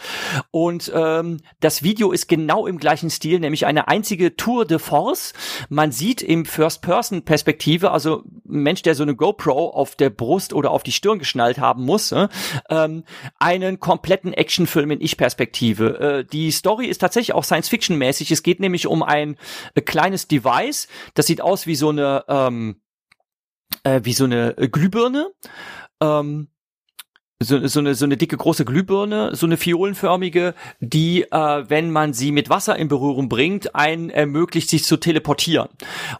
Und ähm, das Video ist genau im gleichen Stil, nämlich eine einzige Tour de Force. Man sieht im First-Person-Perspektive, also Mensch, der so eine GoPro auf der Brust oder auf die Stirn geschnallt haben muss, äh, ähm, einen kompletten Actionfilm in Ich-Perspektive. Äh, die Story ist tatsächlich auch Science-Fiction-mäßig. Es geht nämlich um ein äh, kleines Device, das sieht aus wie so eine ähm, äh, wie so eine Glühbirne. Ähm, so, so, eine, so eine dicke große Glühbirne, so eine fiolenförmige, die, äh, wenn man sie mit Wasser in Berührung bringt, einen ermöglicht, sich zu teleportieren.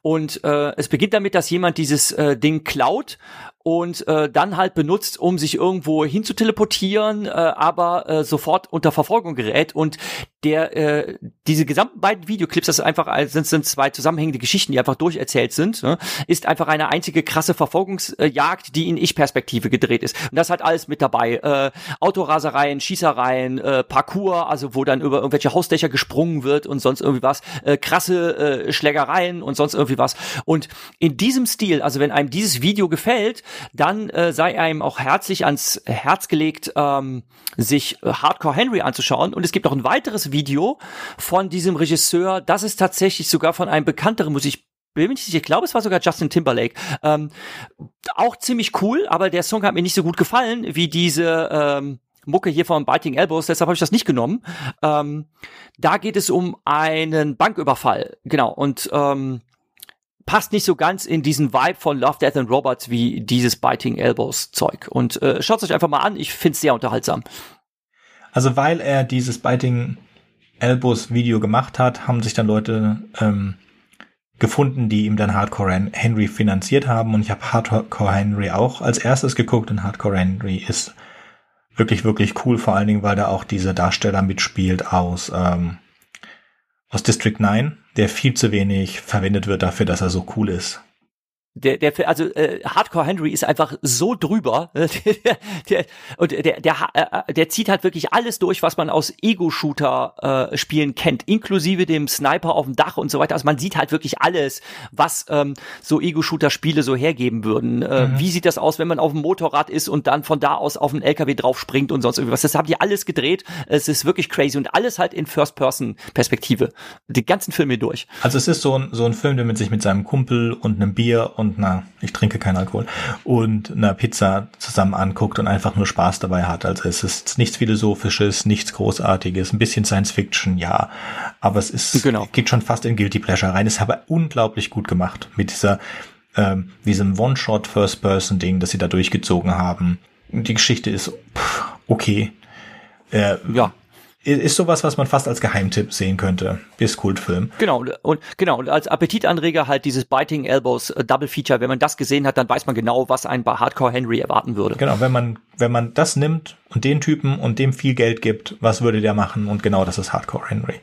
Und äh, es beginnt damit, dass jemand dieses äh, Ding klaut und äh, dann halt benutzt, um sich irgendwo hin zu teleportieren, äh, aber äh, sofort unter Verfolgung gerät und der äh, diese gesamten beiden Videoclips, das ist einfach sind, sind zwei zusammenhängende Geschichten, die einfach durcherzählt sind, ne, ist einfach eine einzige krasse Verfolgungsjagd, die in Ich-Perspektive gedreht ist. Und das hat alles mit dabei: äh, Autorasereien, Schießereien, äh, Parkour, also wo dann über irgendwelche Hausdächer gesprungen wird und sonst irgendwie was, äh, krasse äh, Schlägereien und sonst irgendwie was. Und in diesem Stil, also wenn einem dieses Video gefällt, dann äh, sei einem auch herzlich ans Herz gelegt, ähm, sich Hardcore Henry anzuschauen. Und es gibt auch ein weiteres Video von diesem Regisseur. Das ist tatsächlich sogar von einem bekannteren Musik ich glaube, es war sogar Justin Timberlake. Ähm, auch ziemlich cool, aber der Song hat mir nicht so gut gefallen wie diese ähm, Mucke hier von Biting Elbows, deshalb habe ich das nicht genommen. Ähm, da geht es um einen Banküberfall, genau. Und ähm, passt nicht so ganz in diesen Vibe von Love, Death and Robots wie dieses Biting Elbows Zeug. Und äh, schaut euch einfach mal an, ich finde es sehr unterhaltsam. Also weil er dieses Biting Elbows Video gemacht hat, haben sich dann Leute ähm, gefunden, die ihm dann Hardcore Henry finanziert haben. Und ich habe Hardcore Henry auch als erstes geguckt. Und Hardcore Henry ist wirklich, wirklich cool, vor allen Dingen, weil da auch dieser Darsteller mitspielt aus, ähm, aus District 9 der viel zu wenig verwendet wird dafür, dass er so cool ist der, der, also äh, Hardcore Henry ist einfach so drüber. der, der, und der, der, äh, der zieht halt wirklich alles durch, was man aus Ego-Shooter-Spielen äh, kennt, inklusive dem Sniper auf dem Dach und so weiter. Also man sieht halt wirklich alles, was ähm, so Ego-Shooter-Spiele so hergeben würden. Äh, mhm. Wie sieht das aus, wenn man auf dem Motorrad ist und dann von da aus auf den LKW drauf springt und sonst irgendwas? Das haben die alles gedreht. Es ist wirklich crazy und alles halt in First-Person-Perspektive. Die ganzen Filme durch. Also es ist so ein, so ein Film, der mit sich mit seinem Kumpel und einem Bier und einer, ich trinke keinen Alkohol, und einer Pizza zusammen anguckt und einfach nur Spaß dabei hat. Also es ist nichts Philosophisches, nichts Großartiges, ein bisschen Science Fiction, ja. Aber es ist, genau. geht schon fast in Guilty Pleasure rein. Ist aber unglaublich gut gemacht mit dieser, ähm, diesem One-Shot First-Person-Ding, das sie da durchgezogen haben. Die Geschichte ist pff, okay. Äh, ja ist sowas, was man fast als Geheimtipp sehen könnte. Bis Kultfilm. Genau, und genau, und als Appetitanreger halt dieses Biting Elbows äh, Double Feature, wenn man das gesehen hat, dann weiß man genau, was ein bei Hardcore Henry erwarten würde. Genau, wenn man, wenn man das nimmt und den Typen und dem viel Geld gibt, was würde der machen? Und genau das ist Hardcore Henry.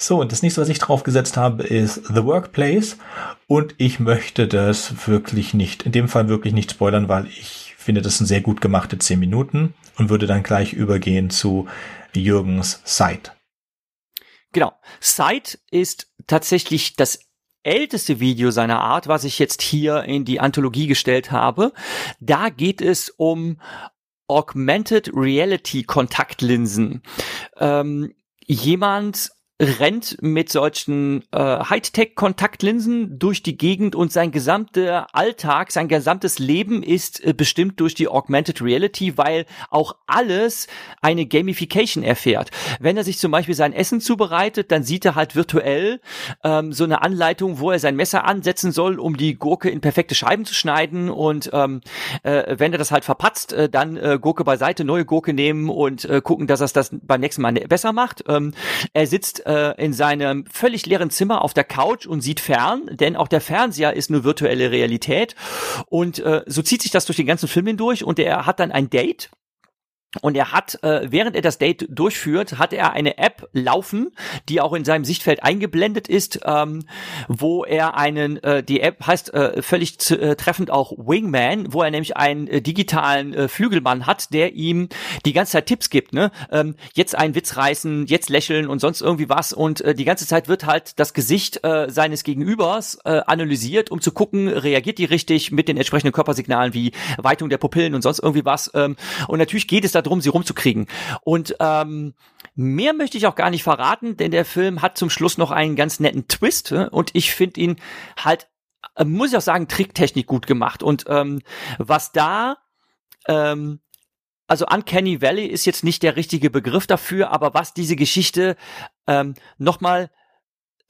So, und das nächste, was ich draufgesetzt habe, ist The Workplace. Und ich möchte das wirklich nicht, in dem Fall wirklich nicht spoilern, weil ich finde, das sind sehr gut gemachte 10 Minuten und würde dann gleich übergehen zu Jürgens Sight. Genau. Sight ist tatsächlich das älteste Video seiner Art, was ich jetzt hier in die Anthologie gestellt habe. Da geht es um Augmented Reality Kontaktlinsen. Ähm, jemand rennt mit solchen äh, Hightech-Kontaktlinsen durch die Gegend und sein gesamter Alltag, sein gesamtes Leben ist äh, bestimmt durch die Augmented Reality, weil auch alles eine Gamification erfährt. Wenn er sich zum Beispiel sein Essen zubereitet, dann sieht er halt virtuell ähm, so eine Anleitung, wo er sein Messer ansetzen soll, um die Gurke in perfekte Scheiben zu schneiden und ähm, äh, wenn er das halt verpatzt, äh, dann äh, Gurke beiseite, neue Gurke nehmen und äh, gucken, dass er das beim nächsten Mal besser macht. Ähm, er sitzt äh, in seinem völlig leeren Zimmer auf der Couch und sieht fern, denn auch der Fernseher ist nur virtuelle Realität. Und äh, so zieht sich das durch den ganzen Film hindurch und er hat dann ein Date und er hat, äh, während er das Date durchführt, hat er eine App laufen, die auch in seinem Sichtfeld eingeblendet ist, ähm, wo er einen, äh, die App heißt äh, völlig äh, treffend auch Wingman, wo er nämlich einen äh, digitalen äh, Flügelmann hat, der ihm die ganze Zeit Tipps gibt, ne? Ähm, jetzt einen Witz reißen, jetzt lächeln und sonst irgendwie was. Und äh, die ganze Zeit wird halt das Gesicht äh, seines Gegenübers äh, analysiert, um zu gucken, reagiert die richtig mit den entsprechenden Körpersignalen wie Weitung der Pupillen und sonst irgendwie was. Ähm, und natürlich geht es darum, sie rumzukriegen. Und ähm, mehr möchte ich auch gar nicht verraten, denn der Film hat zum Schluss noch einen ganz netten Twist äh, und ich finde ihn halt, äh, muss ich auch sagen, Tricktechnik gut gemacht. Und ähm, was da ähm, also Uncanny Valley ist jetzt nicht der richtige Begriff dafür, aber was diese Geschichte ähm, nochmal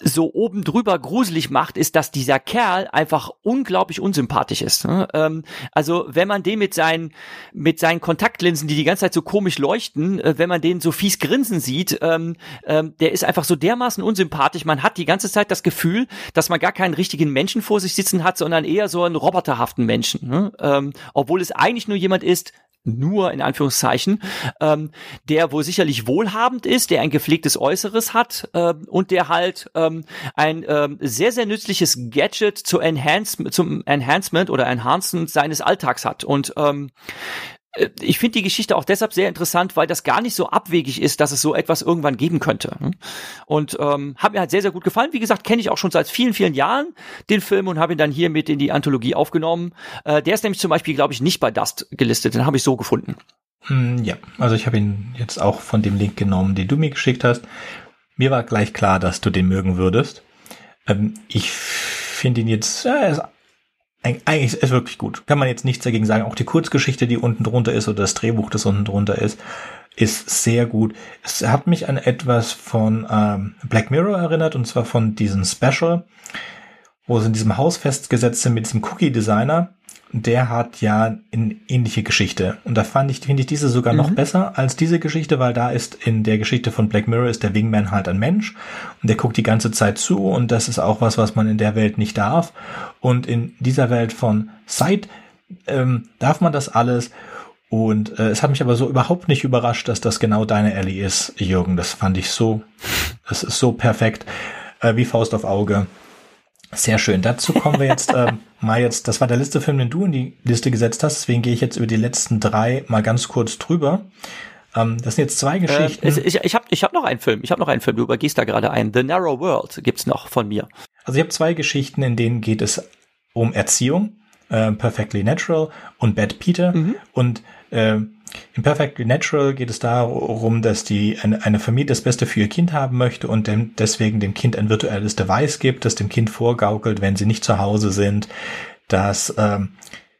so oben drüber gruselig macht, ist, dass dieser Kerl einfach unglaublich unsympathisch ist. Ne? Ähm, also wenn man den mit seinen mit seinen Kontaktlinsen, die die ganze Zeit so komisch leuchten, äh, wenn man den so fies grinsen sieht, ähm, ähm, der ist einfach so dermaßen unsympathisch. Man hat die ganze Zeit das Gefühl, dass man gar keinen richtigen Menschen vor sich sitzen hat, sondern eher so einen roboterhaften Menschen. Ne? Ähm, obwohl es eigentlich nur jemand ist, nur in Anführungszeichen, ähm, der wohl sicherlich wohlhabend ist, der ein gepflegtes Äußeres hat äh, und der halt ähm, ein ähm, sehr, sehr nützliches Gadget zur Enhance zum Enhancement oder Enhancement seines Alltags hat. Und ähm, äh, ich finde die Geschichte auch deshalb sehr interessant, weil das gar nicht so abwegig ist, dass es so etwas irgendwann geben könnte. Ne? Und ähm, hat mir halt sehr, sehr gut gefallen. Wie gesagt, kenne ich auch schon seit vielen, vielen Jahren den Film und habe ihn dann hier mit in die Anthologie aufgenommen. Äh, der ist nämlich zum Beispiel, glaube ich, nicht bei Dust gelistet. Den habe ich so gefunden. Hm, ja, also ich habe ihn jetzt auch von dem Link genommen, den du mir geschickt hast. Mir war gleich klar, dass du den mögen würdest. Ähm, ich finde ihn jetzt, äh, eigentlich ist wirklich gut. Kann man jetzt nichts dagegen sagen. Auch die Kurzgeschichte, die unten drunter ist, oder das Drehbuch, das unten drunter ist, ist sehr gut. Es hat mich an etwas von ähm, Black Mirror erinnert, und zwar von diesem Special, wo sie in diesem Haus festgesetzt sind mit diesem Cookie-Designer der hat ja eine ähnliche Geschichte. Und da fand ich, finde ich diese sogar mhm. noch besser als diese Geschichte, weil da ist in der Geschichte von Black Mirror ist der Wingman halt ein Mensch und der guckt die ganze Zeit zu und das ist auch was, was man in der Welt nicht darf. Und in dieser Welt von Sight ähm, darf man das alles. Und äh, es hat mich aber so überhaupt nicht überrascht, dass das genau deine Ellie ist, Jürgen. Das fand ich so, das ist so perfekt, äh, wie Faust auf Auge. Sehr schön. Dazu kommen wir jetzt ähm, mal jetzt. Das war der Liste Film, den du in die Liste gesetzt hast. Deswegen gehe ich jetzt über die letzten drei mal ganz kurz drüber. Ähm, das sind jetzt zwei äh, Geschichten. Äh, ich ich habe ich hab noch einen Film. Ich habe noch einen Film. Du übergehst da gerade einen. The Narrow World gibt's noch von mir. Also ich habe zwei Geschichten, in denen geht es um Erziehung. Äh, Perfectly Natural und Bad Peter. Mhm. Und äh, in Perfectly Natural geht es darum, dass die eine, eine Familie das Beste für ihr Kind haben möchte und deswegen dem Kind ein virtuelles Device gibt, das dem Kind vorgaukelt, wenn sie nicht zu Hause sind, dass ähm,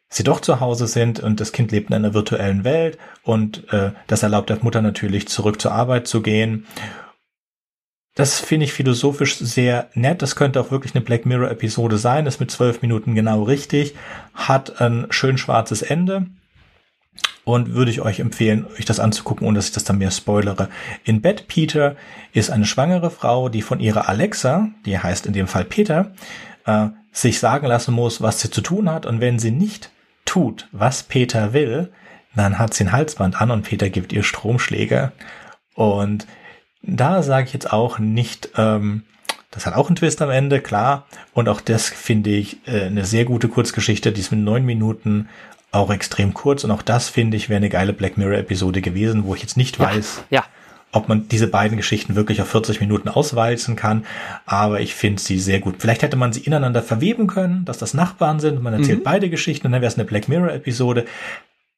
sie doch zu Hause sind und das Kind lebt in einer virtuellen Welt und äh, das erlaubt der Mutter natürlich zurück zur Arbeit zu gehen. Das finde ich philosophisch sehr nett. Das könnte auch wirklich eine Black Mirror Episode sein. Ist mit zwölf Minuten genau richtig. Hat ein schön schwarzes Ende und würde ich euch empfehlen, euch das anzugucken, ohne dass ich das dann mehr spoilere. In Bed Peter ist eine schwangere Frau, die von ihrer Alexa, die heißt in dem Fall Peter, äh, sich sagen lassen muss, was sie zu tun hat und wenn sie nicht tut, was Peter will, dann hat sie ein Halsband an und Peter gibt ihr Stromschläge und da sage ich jetzt auch nicht, ähm, das hat auch einen Twist am Ende, klar. Und auch das finde ich äh, eine sehr gute Kurzgeschichte, die ist mit neun Minuten auch extrem kurz und auch das finde ich wäre eine geile Black Mirror Episode gewesen, wo ich jetzt nicht weiß, ja. ob man diese beiden Geschichten wirklich auf 40 Minuten auswalzen kann, aber ich finde sie sehr gut. Vielleicht hätte man sie ineinander verweben können, dass das Nachbarn sind, man erzählt mhm. beide Geschichten und dann wäre es eine Black Mirror Episode.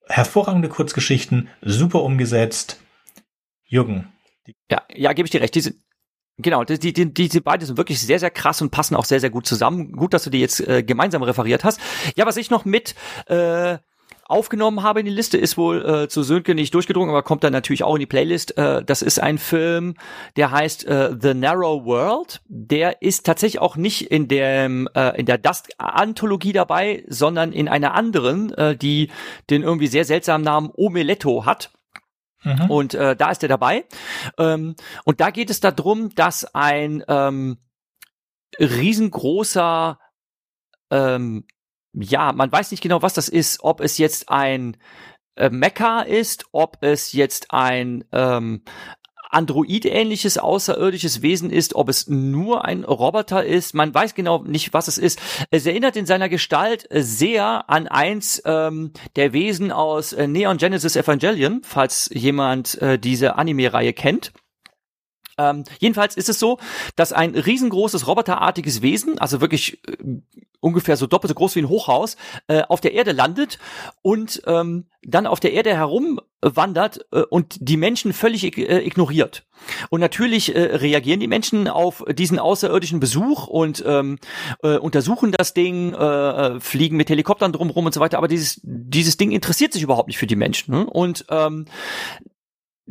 hervorragende Kurzgeschichten, super umgesetzt. Jürgen. Ja, ja, gebe ich dir recht. Diese, Genau, die, die, diese beide sind wirklich sehr, sehr krass und passen auch sehr, sehr gut zusammen. Gut, dass du die jetzt äh, gemeinsam referiert hast. Ja, was ich noch mit äh, aufgenommen habe in die Liste, ist wohl äh, zu Sönke nicht durchgedrungen, aber kommt dann natürlich auch in die Playlist. Äh, das ist ein Film, der heißt äh, The Narrow World. Der ist tatsächlich auch nicht in dem äh, in der Dust-Anthologie dabei, sondern in einer anderen, äh, die den irgendwie sehr seltsamen Namen Omeletto hat. Mhm. Und äh, da ist er dabei. Ähm, und da geht es darum, dass ein ähm, riesengroßer ähm, ja, man weiß nicht genau, was das ist, ob es jetzt ein äh, Mecha ist, ob es jetzt ein ähm, Android-ähnliches außerirdisches Wesen ist, ob es nur ein Roboter ist, man weiß genau nicht, was es ist. Es erinnert in seiner Gestalt sehr an eins ähm, der Wesen aus äh, Neon Genesis Evangelion, falls jemand äh, diese Anime-Reihe kennt. Ähm, jedenfalls ist es so, dass ein riesengroßes roboterartiges Wesen, also wirklich äh, ungefähr so doppelt so groß wie ein Hochhaus, äh, auf der Erde landet und ähm, dann auf der Erde herumwandert äh, und die Menschen völlig äh, ignoriert. Und natürlich äh, reagieren die Menschen auf diesen außerirdischen Besuch und ähm, äh, untersuchen das Ding, fliegen mit Helikoptern drumherum und so weiter. Aber dieses dieses Ding interessiert sich überhaupt nicht für die Menschen. Ne? Und ähm,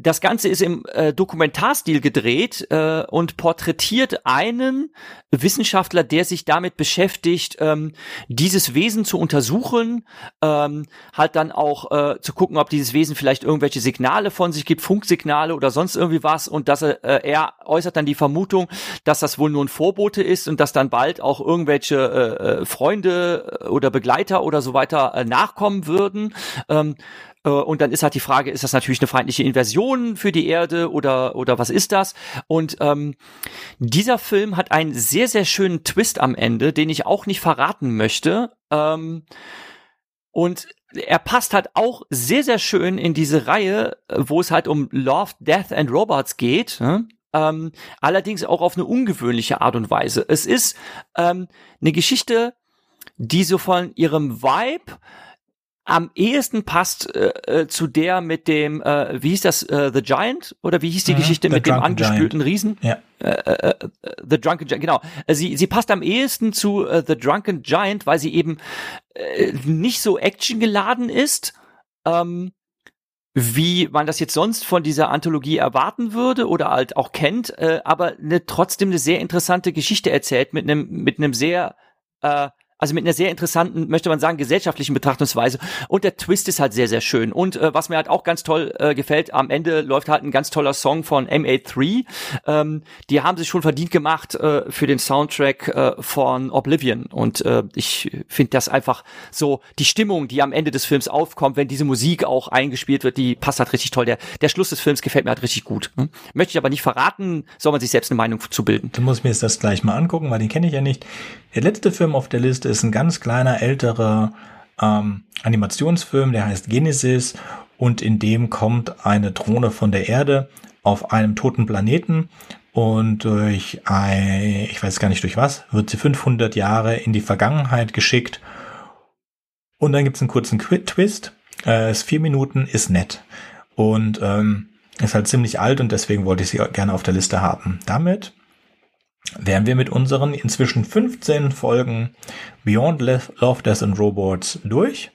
das Ganze ist im äh, Dokumentarstil gedreht äh, und porträtiert einen Wissenschaftler, der sich damit beschäftigt, ähm, dieses Wesen zu untersuchen, ähm, halt dann auch äh, zu gucken, ob dieses Wesen vielleicht irgendwelche Signale von sich gibt, Funksignale oder sonst irgendwie was. Und dass er, äh, er äußert dann die Vermutung, dass das wohl nur ein Vorbote ist und dass dann bald auch irgendwelche äh, äh Freunde oder Begleiter oder so weiter äh, nachkommen würden. Ähm, äh, und dann ist halt die Frage, ist das natürlich eine feindliche Inversion für die Erde oder, oder was ist das? Und ähm, dieser Film hat einen sehr, sehr schönen Twist am Ende, den ich auch nicht verraten möchte. Ähm, und er passt halt auch sehr, sehr schön in diese Reihe, wo es halt um Love, Death and Robots geht. Ne? Ähm, allerdings auch auf eine ungewöhnliche Art und Weise. Es ist ähm, eine Geschichte, die so von ihrem Vibe am ehesten passt äh, äh, zu der mit dem, äh, wie hieß das, äh, The Giant? Oder wie hieß die mhm, Geschichte mit dem angespülten Giant. Riesen? Ja. Äh, äh, äh, The Drunken Giant, genau. Sie, sie passt am ehesten zu äh, The Drunken Giant, weil sie eben äh, nicht so actiongeladen ist, ähm, wie man das jetzt sonst von dieser Anthologie erwarten würde oder halt auch kennt, äh, aber eine, trotzdem eine sehr interessante Geschichte erzählt mit einem mit einem sehr äh, also mit einer sehr interessanten, möchte man sagen, gesellschaftlichen Betrachtungsweise. Und der Twist ist halt sehr, sehr schön. Und äh, was mir halt auch ganz toll äh, gefällt, am Ende läuft halt ein ganz toller Song von MA3. Ähm, die haben sich schon verdient gemacht äh, für den Soundtrack äh, von Oblivion. Und äh, ich finde das einfach so, die Stimmung, die am Ende des Films aufkommt, wenn diese Musik auch eingespielt wird, die passt halt richtig toll. Der, der Schluss des Films gefällt mir halt richtig gut. Hm? Möchte ich aber nicht verraten, soll man sich selbst eine Meinung zu bilden. Du musst mir jetzt das gleich mal angucken, weil den kenne ich ja nicht. Der letzte Film auf der Liste ist ein ganz kleiner, älterer ähm, Animationsfilm, der heißt Genesis und in dem kommt eine Drohne von der Erde auf einem toten Planeten und durch ein, ich weiß gar nicht durch was, wird sie 500 Jahre in die Vergangenheit geschickt und dann gibt's einen kurzen Twist. Äh, ist vier Minuten, ist nett und ähm, ist halt ziemlich alt und deswegen wollte ich sie gerne auf der Liste haben. Damit wären wir mit unseren inzwischen 15 Folgen Beyond Love, Death and Robots durch.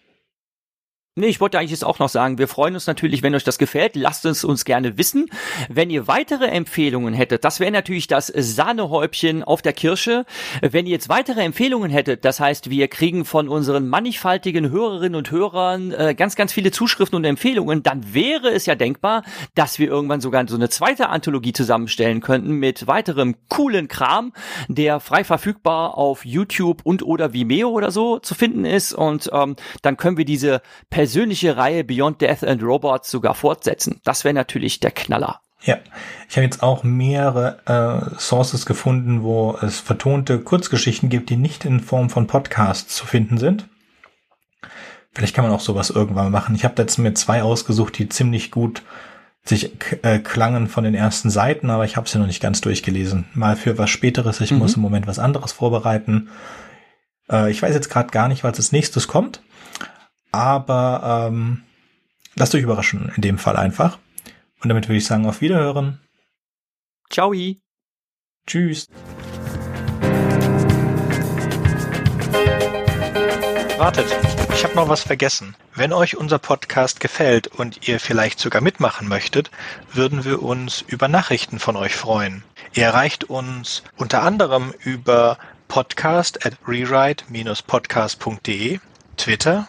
Nee, ich wollte eigentlich jetzt auch noch sagen, wir freuen uns natürlich, wenn euch das gefällt. Lasst es uns gerne wissen. Wenn ihr weitere Empfehlungen hättet, das wäre natürlich das Sahnehäubchen auf der Kirsche. Wenn ihr jetzt weitere Empfehlungen hättet, das heißt, wir kriegen von unseren mannigfaltigen Hörerinnen und Hörern äh, ganz, ganz viele Zuschriften und Empfehlungen, dann wäre es ja denkbar, dass wir irgendwann sogar so eine zweite Anthologie zusammenstellen könnten mit weiterem coolen Kram, der frei verfügbar auf YouTube und oder Vimeo oder so zu finden ist. Und ähm, dann können wir diese persönliche Reihe Beyond Death and Robots sogar fortsetzen. Das wäre natürlich der Knaller. Ja, ich habe jetzt auch mehrere äh, Sources gefunden, wo es vertonte Kurzgeschichten gibt, die nicht in Form von Podcasts zu finden sind. Vielleicht kann man auch sowas irgendwann machen. Ich habe jetzt mir zwei ausgesucht, die ziemlich gut sich äh, klangen von den ersten Seiten, aber ich habe sie noch nicht ganz durchgelesen. Mal für was Späteres. Ich mhm. muss im Moment was anderes vorbereiten. Äh, ich weiß jetzt gerade gar nicht, was als nächstes kommt. Aber ähm, lasst euch überraschen in dem Fall einfach. Und damit würde ich sagen, auf Wiederhören. Ciao. Tschüss. Wartet, ich habe noch was vergessen. Wenn euch unser Podcast gefällt und ihr vielleicht sogar mitmachen möchtet, würden wir uns über Nachrichten von euch freuen. Ihr erreicht uns unter anderem über podcast at rewrite-podcast.de, Twitter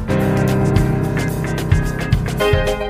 Thank you.